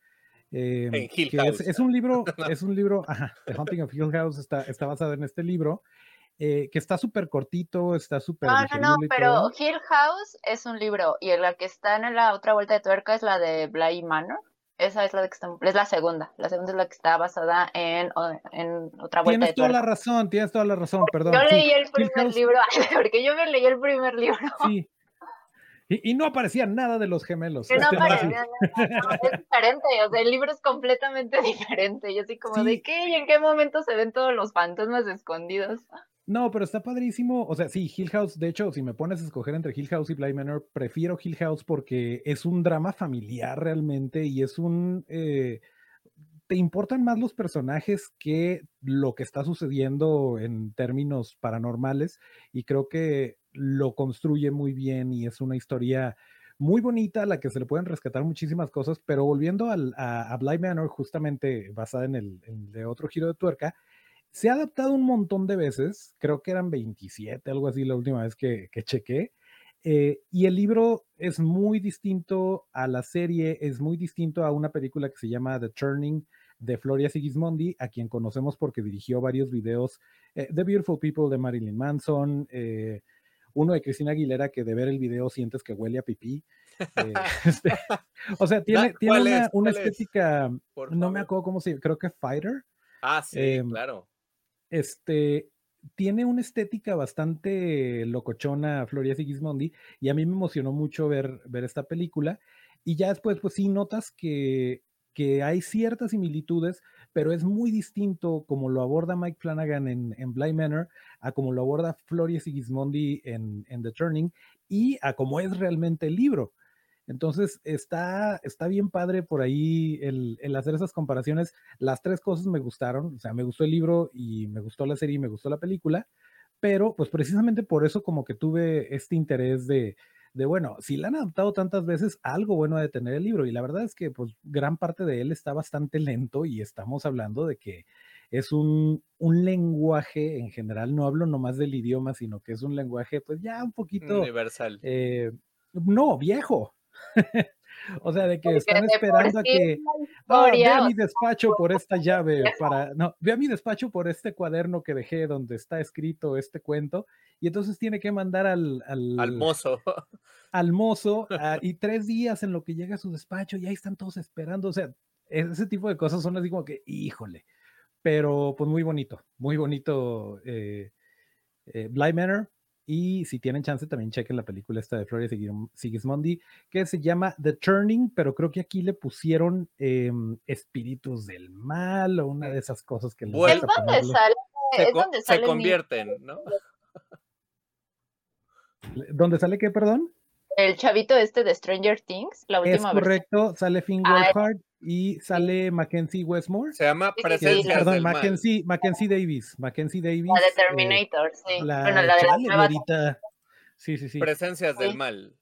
[SPEAKER 1] Em, es, un libro, es un libro, The Haunting of Hill House está, está basado en este libro, eh, que está súper cortito, está súper...
[SPEAKER 4] No, no, no, pero Hill House es un libro y la que está en la otra vuelta de tuerca es la de Bly Manor. Esa es la que está, es la segunda. La segunda es la que está basada en, en otra vuelta
[SPEAKER 1] de tuerca. Tienes toda la razón, tienes toda la razón, perdón.
[SPEAKER 4] Yo leí el primer libro, (laughs) porque yo me leí el primer libro. Sí,
[SPEAKER 1] y, no aparecía nada de los gemelos.
[SPEAKER 4] no este, aparecía nada, es diferente, o sea, el libro es completamente (laughs) diferente. Yo así como, ¿de qué? ¿Y en qué momento se ven todos los fantasmas escondidos?
[SPEAKER 1] No, pero está padrísimo. O sea, sí, Hill House, de hecho, si me pones a escoger entre Hill House y Bly Manor, prefiero Hill House porque es un drama familiar realmente y es un... Eh, te importan más los personajes que lo que está sucediendo en términos paranormales y creo que lo construye muy bien y es una historia muy bonita a la que se le pueden rescatar muchísimas cosas, pero volviendo a, a Bly Manor, justamente basada en el de otro giro de tuerca, se ha adaptado un montón de veces, creo que eran 27, algo así la última vez que, que chequé, eh, y el libro es muy distinto a la serie, es muy distinto a una película que se llama The Turning de Floria Sigismondi, a quien conocemos porque dirigió varios videos, eh, The Beautiful People de Marilyn Manson, eh, uno de Cristina Aguilera que de ver el video sientes que huele a pipí. (laughs) Eh, (laughs) este, o sea, tiene, tiene una, estética, no me acuerdo cómo se creo que Fighter.
[SPEAKER 3] Ah, sí, em, claro.
[SPEAKER 1] Este, tiene una estética bastante locochona Floria Sigismondi y a mí me emocionó mucho ver, ver esta película y ya después pues sí notas que, que hay ciertas similitudes, pero es muy distinto como lo aborda Mike Flanagan en, en Bly Manor a como lo aborda Floria Sigismondi en, en The Turning y a cómo es realmente el libro. Entonces está, está bien padre por ahí el, el, hacer esas comparaciones. Las tres cosas me gustaron, o sea, me gustó el libro y me gustó la serie y me gustó la película, pero pues precisamente por eso como que tuve este interés de, de, bueno, si la han adaptado tantas veces, algo bueno de tener el libro. Y la verdad es que, pues, gran parte de él está bastante lento y estamos hablando de que es un, un lenguaje en general, no hablo nomás del idioma, sino que es un lenguaje, pues, ya un poquito...
[SPEAKER 3] Universal.
[SPEAKER 1] Eh, no, viejo. (laughs) O sea, de que están esperando a que oh, ve a mi despacho por esta llave para no, ve a mi despacho por este cuaderno que dejé donde está escrito este cuento y entonces tiene que mandar al
[SPEAKER 3] al, mozo
[SPEAKER 1] al mozo (laughs) (laughs) ah, y tres días en lo que llega a su despacho y ahí están todos esperando, o sea, ese tipo de cosas son así como que, híjole, pero pues muy bonito, muy bonito eh, eh, Blind Manor. Y si tienen chance, también chequen la película esta de Flores Sigismondi, que se llama The Turning, pero creo que aquí le pusieron em, espíritus del mal o una de esas cosas que...
[SPEAKER 4] Bueno, es donde sale,
[SPEAKER 3] se,
[SPEAKER 4] es donde
[SPEAKER 3] se convierten, ¿no? (laughs)
[SPEAKER 1] ¿Dónde sale qué, perdón?
[SPEAKER 4] El chavito este de Stranger Things, la última
[SPEAKER 1] Es correcto, sale Finn
[SPEAKER 4] Ah,
[SPEAKER 1] Wolfhard y sale Mackenzie Westmore.
[SPEAKER 3] Se llama
[SPEAKER 4] Sí, sí, sí,
[SPEAKER 3] Presencias
[SPEAKER 1] Perdón,
[SPEAKER 3] del Mal.
[SPEAKER 1] Mackenzie, Mackenzie Davis. Mackenzie Davis.
[SPEAKER 4] La de
[SPEAKER 1] eh,
[SPEAKER 4] Terminator, sí.
[SPEAKER 1] la,
[SPEAKER 4] bueno, la de la nueva.
[SPEAKER 1] Sí, sí, sí.
[SPEAKER 3] Presencias del
[SPEAKER 4] Sí.
[SPEAKER 3] mal.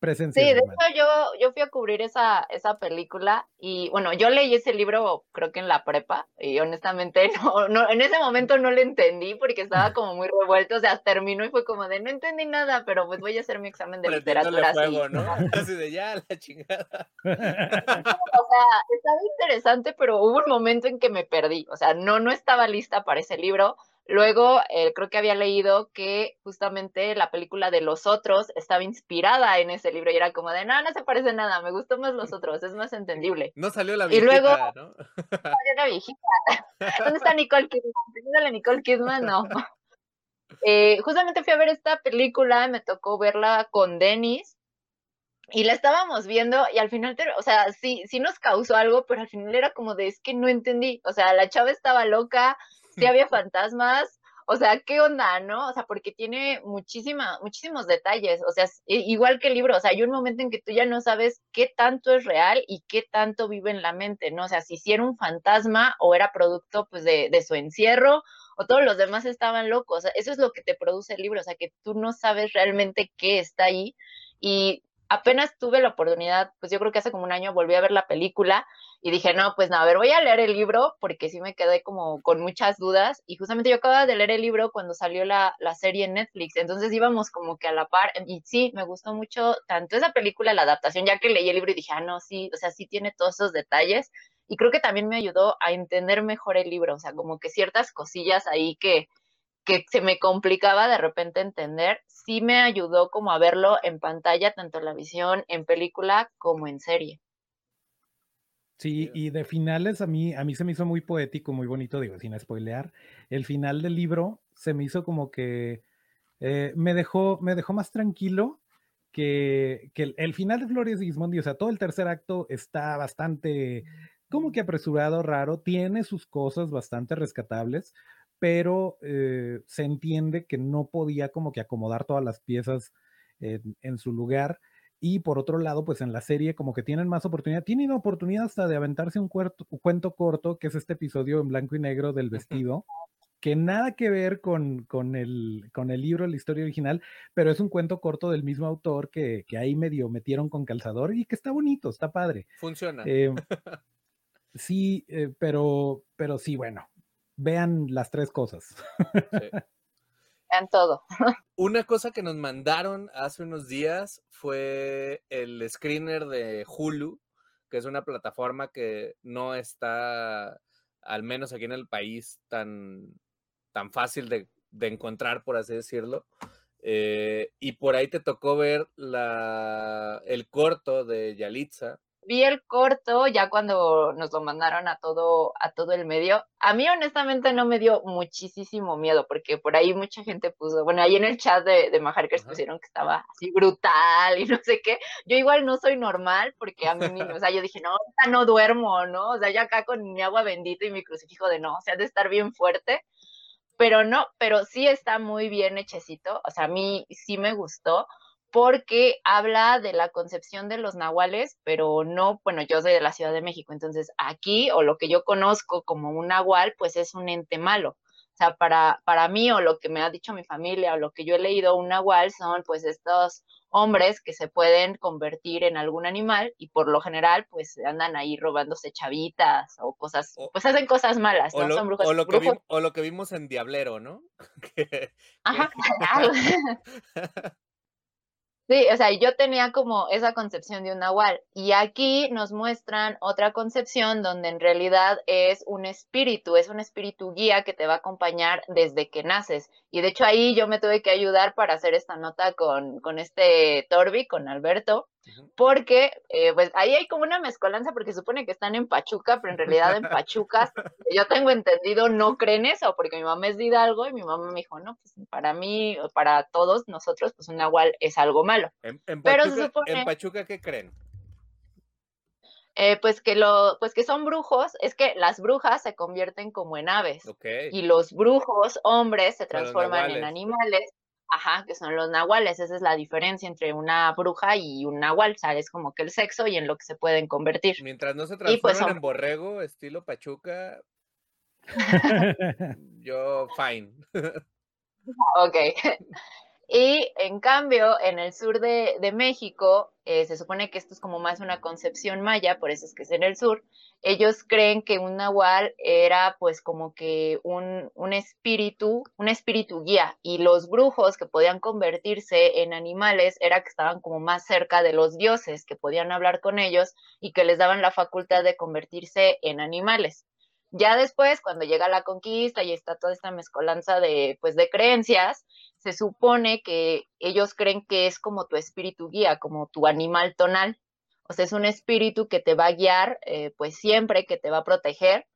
[SPEAKER 1] Presencia.
[SPEAKER 4] Sí, de hecho yo, yo fui a cubrir esa, esa película y bueno, yo leí ese libro creo que en la prepa y honestamente (laughs) no, no, en ese momento no lo entendí porque estaba (laughs) como muy revuelto, o sea, terminó y fue como de no entendí nada, pero pues voy a hacer mi examen de
[SPEAKER 3] Prendiéndole
[SPEAKER 4] literatura. así.
[SPEAKER 3] ¿no? (laughs) Así de ya, la chingada.
[SPEAKER 4] O sea, estaba interesante, pero hubo un momento en que me perdí, o sea, no, no estaba lista para ese libro. Luego, eh, creo que había leído que justamente la película de Los Otros estaba inspirada en ese libro y era como de, no, no se parece nada, me gustó más Los Otros, es más entendible.
[SPEAKER 3] No salió la
[SPEAKER 4] Y luego-
[SPEAKER 3] viejita, ¿no? (laughs)
[SPEAKER 4] Ay, era viejita. (laughs) ¿Dónde está Nicole Kidman? Pregúntale a Nicole Kidman, no. (laughs) Eh, justamente fui a ver esta película, me tocó verla con Dennis y la estábamos viendo y al final, te- o sea, sí, sí nos causó algo, pero al final era como de, es que no entendí, o sea, la chava estaba loca, sí había fantasmas, o sea, ¿qué onda, no? O sea, porque tiene muchísima, muchísimos detalles, o sea, igual que el libro, o sea, hay un momento en que tú ya no sabes qué tanto es real y qué tanto vive en la mente, ¿no? O sea, si era un fantasma o era producto, pues, de, de su encierro, o todos los demás estaban locos, o sea, eso es lo que te produce el libro, o sea, que tú no sabes realmente qué está ahí, y apenas tuve la oportunidad, pues yo creo que hace como un año volví a ver la película y dije, no, pues no, a ver, voy a leer el libro porque sí me quedé como con muchas dudas y justamente yo acababa de leer el libro cuando salió la, la serie en Netflix, entonces íbamos como que a la par y sí, me gustó mucho tanto esa película, la adaptación, ya que leí el libro y dije, ah, no, sí, o sea, sí tiene todos esos detalles y creo que también me ayudó a entender mejor el libro, o sea, como que ciertas cosillas ahí que, que se me complicaba de repente entender, sí me ayudó como a verlo en pantalla, tanto en la visión, en película como en serie.
[SPEAKER 1] Sí, y de finales a mí, a mí se me hizo muy poético, muy bonito, digo, sin spoilear. El final del libro se me hizo como que eh, me dejó, me dejó más tranquilo que, que el, el final de Flores y Gismondi, o sea, todo el tercer acto está bastante como que apresurado, raro, tiene sus cosas bastante rescatables, pero eh, se entiende que no podía como que acomodar todas las piezas en, en su lugar. Y por otro lado, pues en la serie como que tienen más oportunidad, tienen oportunidad hasta de aventarse un, cuerto, un cuento corto, que es este episodio en blanco y negro del vestido, que nada que ver con, con, el, con el libro, la historia original, pero es un cuento corto del mismo autor que, que ahí medio metieron con calzador y que está bonito, está padre.
[SPEAKER 3] Funciona.
[SPEAKER 1] Eh, (laughs) sí, eh, pero, pero sí, bueno, vean las tres cosas.
[SPEAKER 3] Sí.
[SPEAKER 4] Vean todo. (laughs)
[SPEAKER 3] Una cosa que nos mandaron hace unos días fue el screener de Hulu, que es una plataforma que no está, al menos aquí en el país, tan, tan fácil de, de encontrar, por así decirlo. Eh, y por ahí te tocó ver la, el corto de Yalitza.
[SPEAKER 4] Vi el corto ya cuando nos lo mandaron a todo, a todo el medio. A mí honestamente no me dio muchísimo miedo porque por ahí mucha gente puso, bueno, ahí en el chat de, de Majarkers
[SPEAKER 3] Ajá.
[SPEAKER 4] pusieron que estaba así brutal y no sé qué. Yo igual no soy normal porque a mí, o sea, yo dije, no, ahorita no duermo, ¿no? O sea, yo acá con mi agua bendita y mi crucifijo de no, o sea, de estar bien fuerte. Pero no, pero sí está muy bien hechecito, o sea, a mí sí me gustó porque habla de la concepción de los nahuales, pero no, bueno, yo soy de la Ciudad de México, entonces aquí, o lo que yo conozco como un nahual, pues es un ente malo. O sea, para, para mí, o lo que me ha dicho mi familia, o lo que yo he leído, un nahual son pues estos hombres que se pueden convertir en algún animal y por lo general pues andan ahí robándose chavitas o cosas,
[SPEAKER 3] O-
[SPEAKER 4] pues hacen cosas malas,
[SPEAKER 3] O
[SPEAKER 4] ¿no?
[SPEAKER 3] lo,
[SPEAKER 4] son brujos.
[SPEAKER 3] o lo que
[SPEAKER 4] brujos-
[SPEAKER 3] vi- o lo que vimos en Diablero, ¿no? (laughs) Que-
[SPEAKER 4] Ajá. (laughs) (laughs) Sí, o sea, yo tenía como esa concepción de un nahual y aquí nos muestran otra concepción donde en realidad es un espíritu, es un espíritu guía que te va a acompañar desde que naces. Y de hecho ahí yo me tuve que ayudar para hacer esta nota con, con este Torbi, con Alberto, porque eh, pues ahí hay como una mezcolanza porque supone que están en Pachuca, pero en realidad en Pachuca, yo tengo entendido, no creen eso, porque mi mamá es de Hidalgo y mi mamá me dijo, no, pues para mí, para todos nosotros, pues un nahual es algo malo.
[SPEAKER 3] En, Pachuca, ¿En Pachuca qué creen?
[SPEAKER 4] Eh, pues que lo, pues que son brujos, es que las brujas se convierten como en aves y los brujos hombres se transforman en animales Ajá, que son los nahuales. Esa es la diferencia entre una bruja y un nahual. ¿sabes? como que el sexo y en lo que se pueden convertir.
[SPEAKER 3] Mientras no se pues, transformen en borrego, estilo Pachuca, (laughs) yo fine. (laughs)
[SPEAKER 4] ok. (laughs) Y en cambio, en el sur de, México, eh, se supone que esto es como más una concepción maya, por eso es que es en el sur. Ellos creen que un nahual era pues como que un, un espíritu, un espíritu guía, y los brujos que podían convertirse en animales era que estaban como más cerca de los dioses, que podían hablar con ellos y que les daban la facultad de convertirse en animales. Ya después, cuando llega la conquista y está toda esta mezcolanza de, pues, de creencias, se supone que ellos creen que es como tu espíritu guía, como tu animal tonal. O sea, es un espíritu que te va a guiar, eh, pues siempre, que te va a proteger.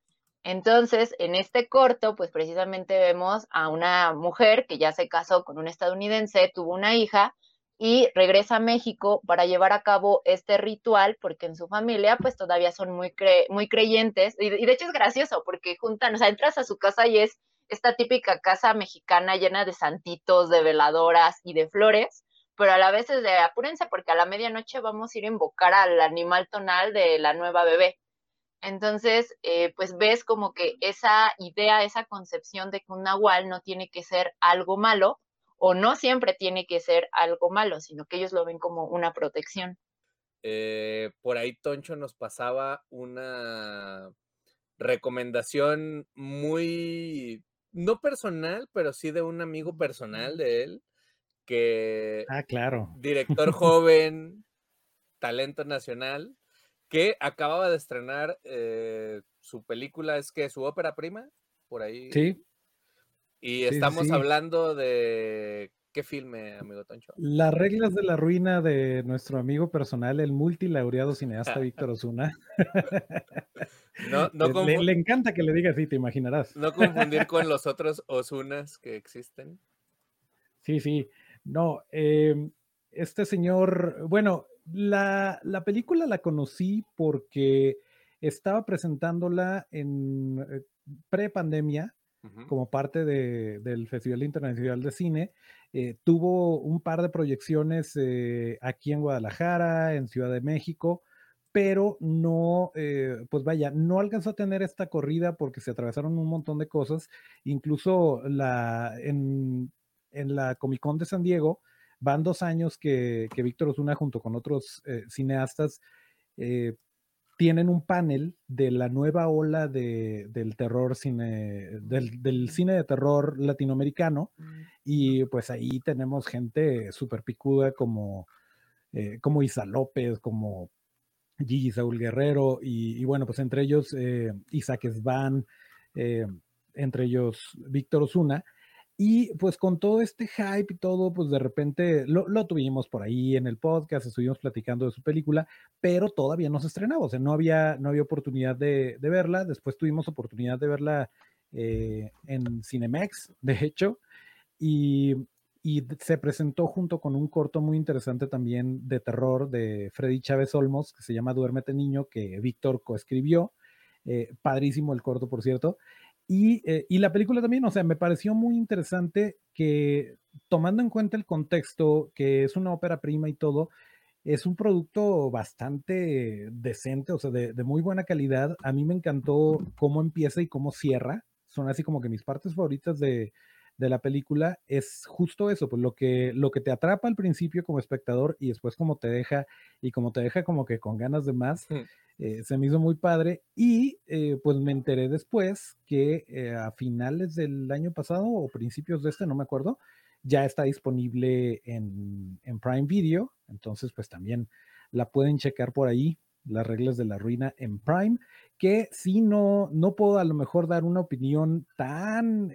[SPEAKER 4] Entonces, en este corto, pues precisamente vemos a una mujer que ya se casó con un estadounidense, tuvo una hija, y regresa a México para llevar a cabo este ritual porque en su familia pues todavía son muy, muy creyentes y, de hecho es gracioso porque juntan, o sea, entras a su casa y es esta típica casa mexicana llena de santitos, de veladoras y de flores, pero a la vez es de apúrense porque a la medianoche vamos a ir a invocar al animal tonal de la nueva bebé. Entonces, eh, pues ves como que esa idea, esa concepción de que un nahual no tiene que ser algo malo, o no siempre tiene que ser algo malo, sino que ellos lo ven como una protección.
[SPEAKER 3] Eh, por ahí Toncho nos pasaba una recomendación muy, no personal, pero sí de un amigo personal de él, que...
[SPEAKER 1] Ah, claro.
[SPEAKER 3] Director (laughs) joven, talento nacional, que acababa de estrenar eh, su película, es que su ópera prima, por ahí.
[SPEAKER 1] Sí.
[SPEAKER 3] Y estamos hablando de qué filme, amigo Toncho.
[SPEAKER 1] Las reglas de la ruina de nuestro amigo personal, el multilaureado cineasta (laughs) Víctor Osuna.
[SPEAKER 3] no, (laughs) no
[SPEAKER 1] le, le, encanta que le diga así, te imaginarás.
[SPEAKER 3] No confundir con los otros Osunas que existen.
[SPEAKER 1] Sí, sí. No, em, este señor, bueno, la, la película la conocí porque estaba presentándola en como parte del Festival Internacional de Cine. Eh, tuvo un par de proyecciones eh, aquí en Guadalajara, en Ciudad de México, pero no, eh, pues vaya, no alcanzó a tener esta corrida porque se atravesaron un montón de cosas. Incluso la, en, la Comic Con de San Diego, van dos años que, que Víctor Osuna junto con otros cineastas tienen un panel de la nueva ola del terror cine, del, cine de terror latinoamericano, mm. y pues ahí tenemos gente súper picuda como, eh, como Isa López, como Gigi Saúl Guerrero, y, bueno, pues entre ellos eh, Isaac Svan, eh, entre ellos Víctor Osuna, y pues con todo este hype y todo, pues de repente lo, tuvimos por ahí en el podcast, estuvimos platicando de su película, pero todavía no se estrenaba, o sea, no había, no había oportunidad de, verla. Después tuvimos oportunidad de verla eh, en Cinemex, (laughs) de hecho, y, se presentó junto con un corto muy interesante también de terror de Freddy Chávez Olmos, que se llama Duérmete Niño, que Víctor coescribió. Eh, padrísimo el corto, por cierto. Eh, y, la película también, o sea, me pareció muy interesante que tomando en cuenta el contexto, que es una ópera prima y todo, es un producto bastante decente, o sea, de, muy buena calidad. A mí me encantó cómo empieza y cómo cierra. Son así como que mis partes favoritas de, de la película es justo eso, pues lo que, lo que te atrapa al principio como espectador y después como te deja y como te deja como que con ganas de más. Eh, se me hizo muy padre y eh, pues me enteré después que eh, a finales del año pasado o principios de este, no me acuerdo, ya está disponible en, en Prime Video, entonces pues también la pueden checar por ahí, las reglas de la ruina en Prime, que si no, no puedo a lo mejor dar una opinión tan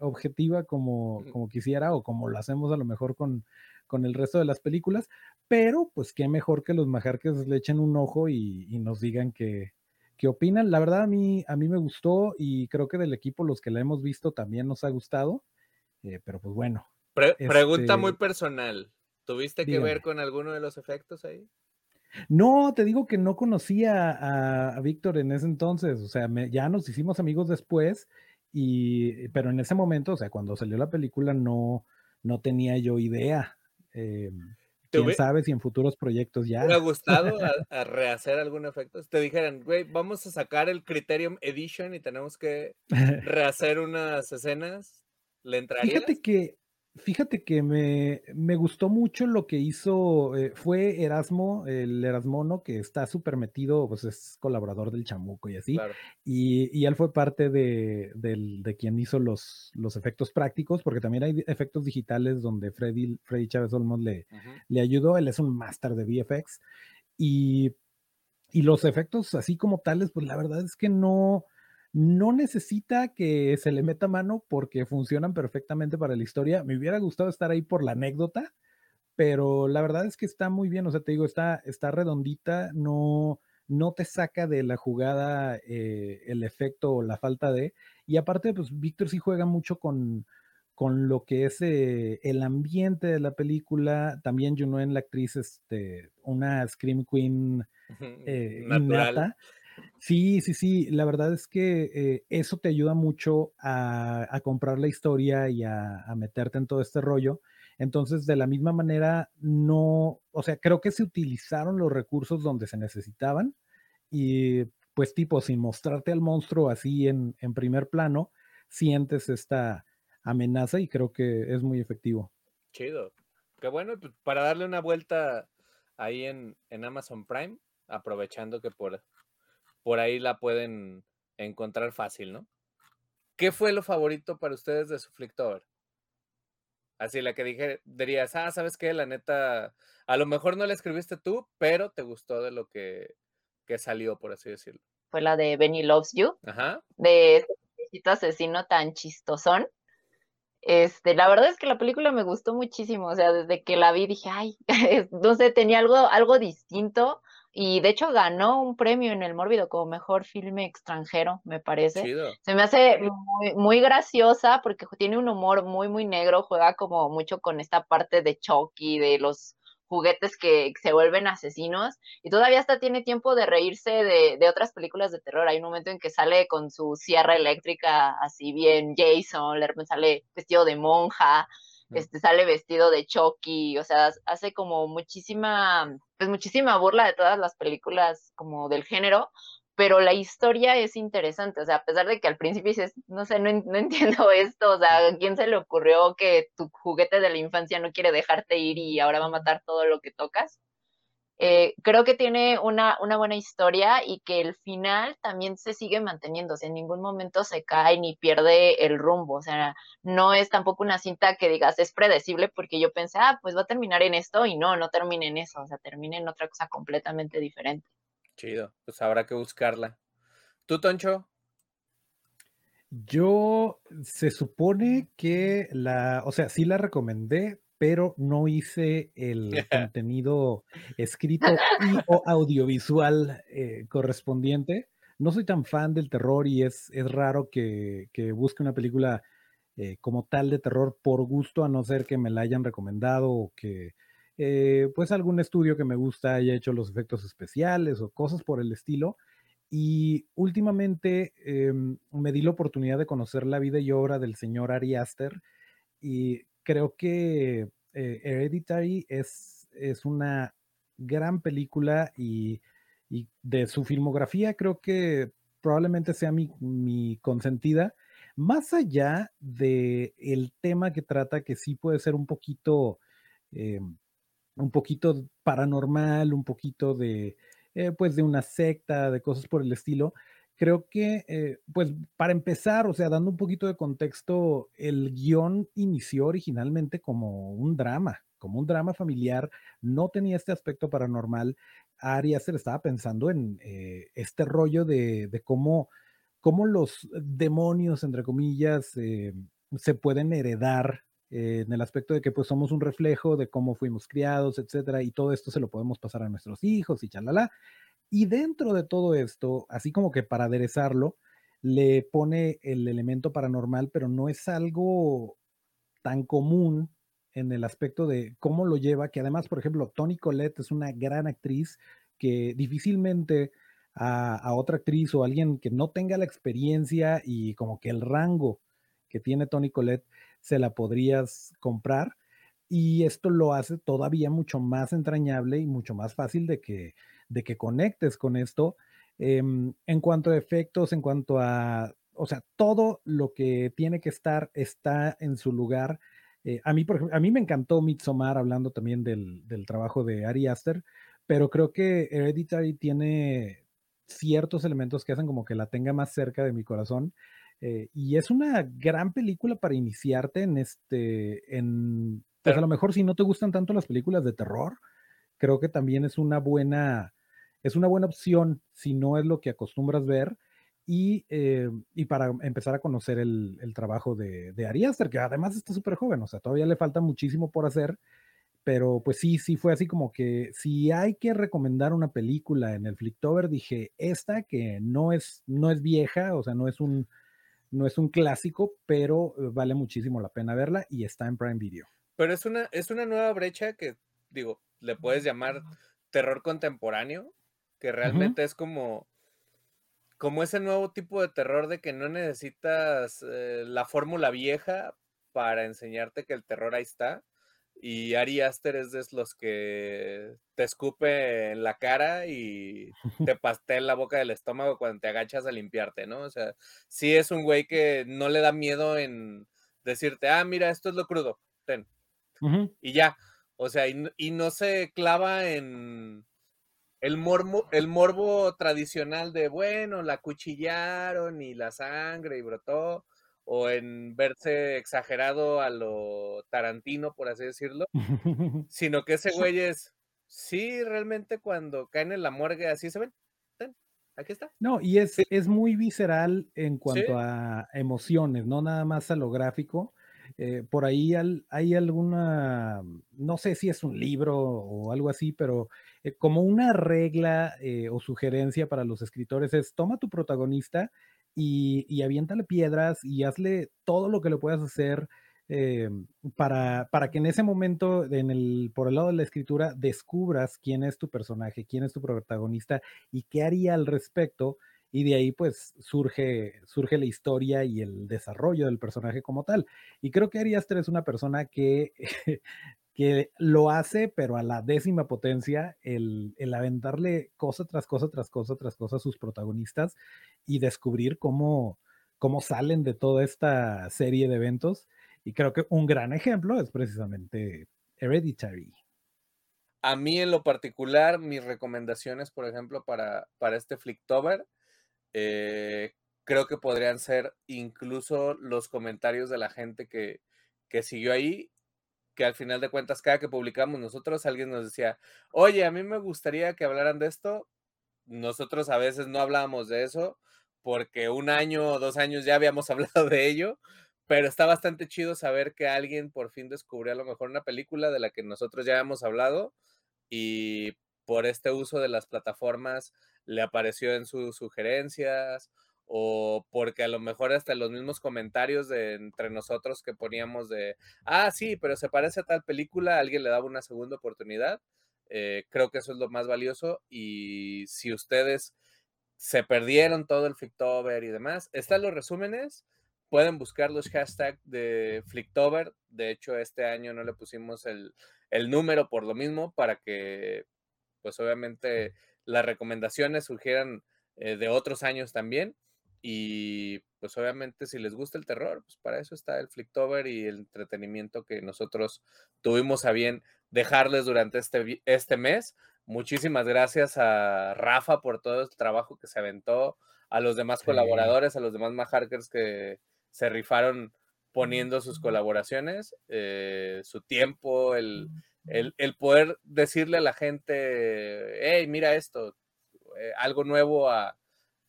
[SPEAKER 1] objetiva como, como quisiera o como lo hacemos a lo mejor con, con el resto de las películas, pero pues qué mejor que los majarques le echen un ojo y, nos digan qué, qué opinan. La verdad a mí, a mí me gustó y creo que del equipo los que la hemos visto también nos ha gustado, eh, pero pues bueno.
[SPEAKER 3] pregunta muy este personal, ¿tuviste que ver con alguno de los efectos ahí?
[SPEAKER 1] No, te digo que no conocía a, Víctor en ese entonces, o sea, ya nos hicimos amigos después, y, pero en ese momento, o sea, cuando salió la película no, no tenía yo idea. Eh, quién sabe si en futuros proyectos ya.
[SPEAKER 3] ¿Te ha gustado (laughs) a, rehacer algún efecto? Te dijeran, güey, vamos a sacar el Criterium Edition y tenemos que rehacer unas escenas. ¿Le entrarías?
[SPEAKER 1] Fíjate que Fíjate que me, me, gustó mucho lo que hizo, eh, fue Erasmo, el Erasmono, que está súper metido, pues es colaborador del chamuco y así, y, y, él fue parte de, de, quien hizo los, los efectos prácticos, porque también hay efectos digitales donde Freddy, Freddy Chávez Olmos le, le ayudó, él es un máster de VFX, y, y los efectos así como tales, pues la verdad es que no no necesita que se le meta mano porque funcionan perfectamente para la historia. Me hubiera gustado estar ahí por la anécdota, pero la verdad es que está muy bien, o sea, te digo, está, está redondita, no, no te saca de la jugada eh, el efecto o la falta de. Y aparte, pues Víctor sí juega mucho con, con lo que es eh, el ambiente de la película. También en la actriz, este, una Scream Queen eh, innata. Sí, sí, sí, la verdad es que eh, eso te ayuda mucho a, comprar la historia y a, meterte en todo este rollo. Entonces, de la misma manera, no, o sea, creo que se utilizaron los recursos donde se necesitaban y pues tipo, sin mostrarte al monstruo así en, primer plano, sientes esta amenaza y creo que es muy efectivo.
[SPEAKER 3] Chido. Qué bueno, pues, para darle una vuelta ahí en, en Amazon Prime, aprovechando que por por ahí la pueden encontrar fácil, ¿no? ¿Qué fue lo favorito para ustedes de su Flictor? Así la que dije, dirías, ah, ¿sabes qué? La neta, a lo mejor no la escribiste tú, pero te gustó de lo que, que salió, por así decirlo.
[SPEAKER 4] Fue la de Benny Loves You.
[SPEAKER 3] Ajá.
[SPEAKER 4] De ese asesino tan chistosón. Este, la verdad es que la película me gustó muchísimo, o sea, desde que la vi dije, ay, (laughs) no sé, tenía algo, algo distinto, y de hecho ganó un premio en el Mórbido como mejor filme extranjero, me parece. Se me hace muy, muy, graciosa porque tiene un humor muy, muy negro, juega como mucho con esta parte de Chucky, de los juguetes que se vuelven asesinos y todavía hasta tiene tiempo de reírse de, de, otras películas de terror. Hay un momento en que sale con su sierra eléctrica así bien Jason, le sale vestido de monja, este sale vestido de Chucky, o sea, hace como muchísima, pues muchísima burla de todas las películas como del género, pero la historia es interesante, o sea, a pesar de que al principio dices, no sé, no, (laughs) entiendo esto, o sea, ¿a quién se le ocurrió que tu juguete de la infancia no quiere dejarte ir y ahora va a matar todo lo que tocas? Eh, creo que tiene una, una, buena historia y que el final también se sigue manteniendo, o sea, en ningún momento se cae ni pierde el rumbo, o sea, no es tampoco una cinta que digas es predecible porque yo pensé, ah, pues va a terminar en esto y no, no termina en eso, o sea, termina en otra cosa completamente diferente.
[SPEAKER 3] Chido, pues habrá que buscarla. ¿Tú, Toncho?
[SPEAKER 1] Yo se supone que la, o sea, sí la recomendé, pero no hice el (laughs) contenido escrito y o audiovisual eh, correspondiente. No soy tan fan del terror y es, es raro que, busque una película eh, como tal de terror por gusto, a no ser que me la hayan recomendado o que eh, pues algún estudio que me gusta haya hecho los efectos especiales o cosas por el estilo. Y últimamente em, me di la oportunidad de conocer la vida y obra del señor Ari Aster y creo que eh, Hereditary es, es una gran película y, de su filmografía creo que probablemente sea mi, consentida, más allá de el tema que trata, que sí puede ser un poquito, eh, un poquito paranormal, un poquito de, eh, pues de una secta, de cosas por el estilo creo que, eh, pues para empezar, o sea, dando un poquito de contexto, el guion inició originalmente como un drama, como un drama familiar, no tenía este aspecto paranormal. Ari se le estaba pensando en eh, este rollo de, cómo, cómo, los demonios, entre comillas, eh, se pueden heredar en el aspecto de que pues somos un reflejo de cómo fuimos criados, etcétera, y todo esto se lo podemos pasar a nuestros hijos y chalala. Y dentro de todo esto, así como que para aderezarlo, le pone el elemento paranormal, pero no es algo tan común en el aspecto de cómo lo lleva, que además, por ejemplo, Toni Collette es una gran actriz que difícilmente a, otra actriz o alguien que no tenga la experiencia y como que el rango que tiene Toni Collette se la podrías comprar. Y esto lo hace todavía mucho más entrañable y mucho más fácil de que, de que conectes con esto. Em, en cuanto a efectos, en cuanto a, o sea, todo lo que tiene que estar está en su lugar. Eh, a, mí, por ejemplo, a mí me encantó Midsommar, hablando también del, del trabajo de Ari Aster, pero creo que Hereditary tiene ciertos elementos que hacen como que la tenga más cerca de mi corazón. Eh, y es una gran película para iniciarte en este, en, pues a lo mejor si no te gustan tanto las películas de terror, creo que también es una buena, es una buena opción si no es lo que acostumbras ver. Y, eh, y para empezar a conocer el, el trabajo de, de Ari Aster, que además está súper joven, o sea, todavía le falta muchísimo por hacer, pero pues sí, sí fue así como que si hay que recomendar una película en el Flicktober, dije esta que no es, no es vieja, o sea, no es un, no es un clásico, pero eh, vale muchísimo la pena verla y está en Prime Video.
[SPEAKER 3] Pero es una, es una nueva brecha que, digo, le puedes llamar terror contemporáneo, que realmente es como, como ese nuevo tipo de terror de que no necesitas eh, la fórmula vieja para enseñarte que el terror ahí está, y Ari Aster es de los que te escupe en la cara y te (laughs) pastea la boca del estómago cuando te agachas a limpiarte, ¿no? O sea, sí es un güey que no le da miedo en decirte, ah, mira, esto es lo crudo, ten. Y ya. O sea, y, no se clava en el morbo, el morbo tradicional de, bueno, la cuchillaron y la sangre y brotó o en verse exagerado a lo Tarantino, por así decirlo, (laughs) sino que ese güey es, sí, realmente cuando caen en la morgue así se ven, aquí está.
[SPEAKER 1] No, y es, es muy visceral en cuanto a emociones, no nada más a lo gráfico. Eh, por ahí hay alguna, no sé si es un libro o algo así, pero eh, como una regla eh, o sugerencia para los escritores es toma tu protagonista y, y aviéntale piedras y hazle todo lo que le puedas hacer para, para, que en ese momento, en el, por el lado de la escritura, descubras quién es tu personaje, quién es tu protagonista y qué haría al respecto. Y de ahí pues surge, surge la historia y el desarrollo del personaje como tal. Y creo que Ari Aster es una persona que (laughs) que lo hace, pero a la décima potencia, el, el, aventarle cosa tras cosa, tras cosa, tras cosa a sus protagonistas y descubrir cómo, cómo salen de toda esta serie de eventos. Y creo que un gran ejemplo es precisamente Hereditary.
[SPEAKER 3] A mí en lo particular, mis recomendaciones, por ejemplo, para, para este Flicktober, eh, creo que podrían ser incluso los comentarios de la gente que, que siguió ahí que al final de cuentas, cada que publicamos nosotros, alguien nos decía, oye, a mí me gustaría que hablaran de esto. Nosotros a veces no hablábamos de eso porque un año o dos años ya habíamos (laughs) hablado de ello, pero está bastante chido saber que alguien por fin descubrió a lo mejor una película de la que nosotros ya habíamos hablado y por este uso de las plataformas le apareció en sus sugerencias o porque a lo mejor hasta los mismos comentarios entre nosotros que poníamos de, ah, sí, pero se parece a tal película, alguien le daba una segunda oportunidad. Eh, creo que eso es lo más valioso y si ustedes se perdieron todo el Flicktober y demás, están los resúmenes, pueden buscar los hashtags de Flicktober, de hecho este año no le pusimos el, el número por lo mismo para que pues obviamente las recomendaciones surgieran eh, de otros años también. Y pues obviamente si les gusta el terror, pues para eso está el Flicktober y el entretenimiento que nosotros tuvimos a bien dejarles durante este, este mes. Muchísimas gracias a Rafa por todo el trabajo que se aventó, a los demás colaboradores, a los demás Maharkers que se rifaron poniendo sus colaboraciones, eh, su tiempo, el, el, el, poder decirle a la gente, hey, mira esto, eh, algo nuevo a,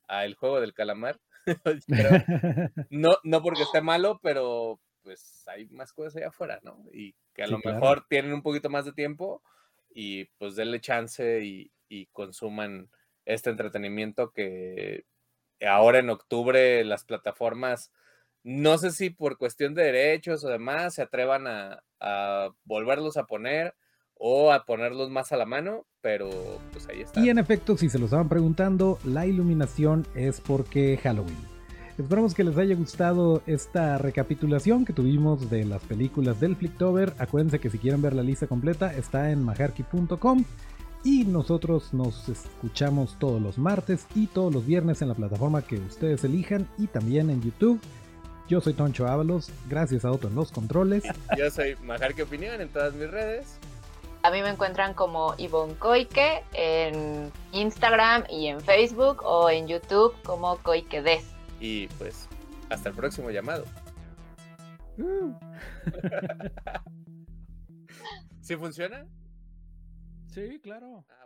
[SPEAKER 3] el juego del calamar. (laughs) (laughs) no, no porque esté malo, pero pues hay más cosas allá afuera, ¿no? Y que a lo mejor tienen un poquito más de tiempo y pues denle chance y, y consuman este entretenimiento que ahora en octubre las plataformas, no sé si por cuestión de derechos o demás, se atrevan a, a volverlos a poner o a ponerlos más a la mano, pero pues ahí está.
[SPEAKER 1] Y en efecto, si se lo estaban preguntando, la iluminación es porque Halloween. Esperamos que les haya gustado esta recapitulación que tuvimos de las películas del Flicktober. Acuérdense que si quieren ver la lista completa está en majarki.com y nosotros nos escuchamos todos los martes y todos los viernes en la plataforma que ustedes elijan y también en YouTube. Yo soy Toncho Ábalos, gracias a Otto en los controles. (laughs)
[SPEAKER 3] Yo soy Majarki Opinión en todas mis redes.
[SPEAKER 4] A mí me encuentran como Ivonne Koike en Instagram y en Facebook o en YouTube como Koike
[SPEAKER 3] Y pues, hasta el próximo llamado. (laughs) ¿Sí funciona?
[SPEAKER 1] Sí, claro. Ah,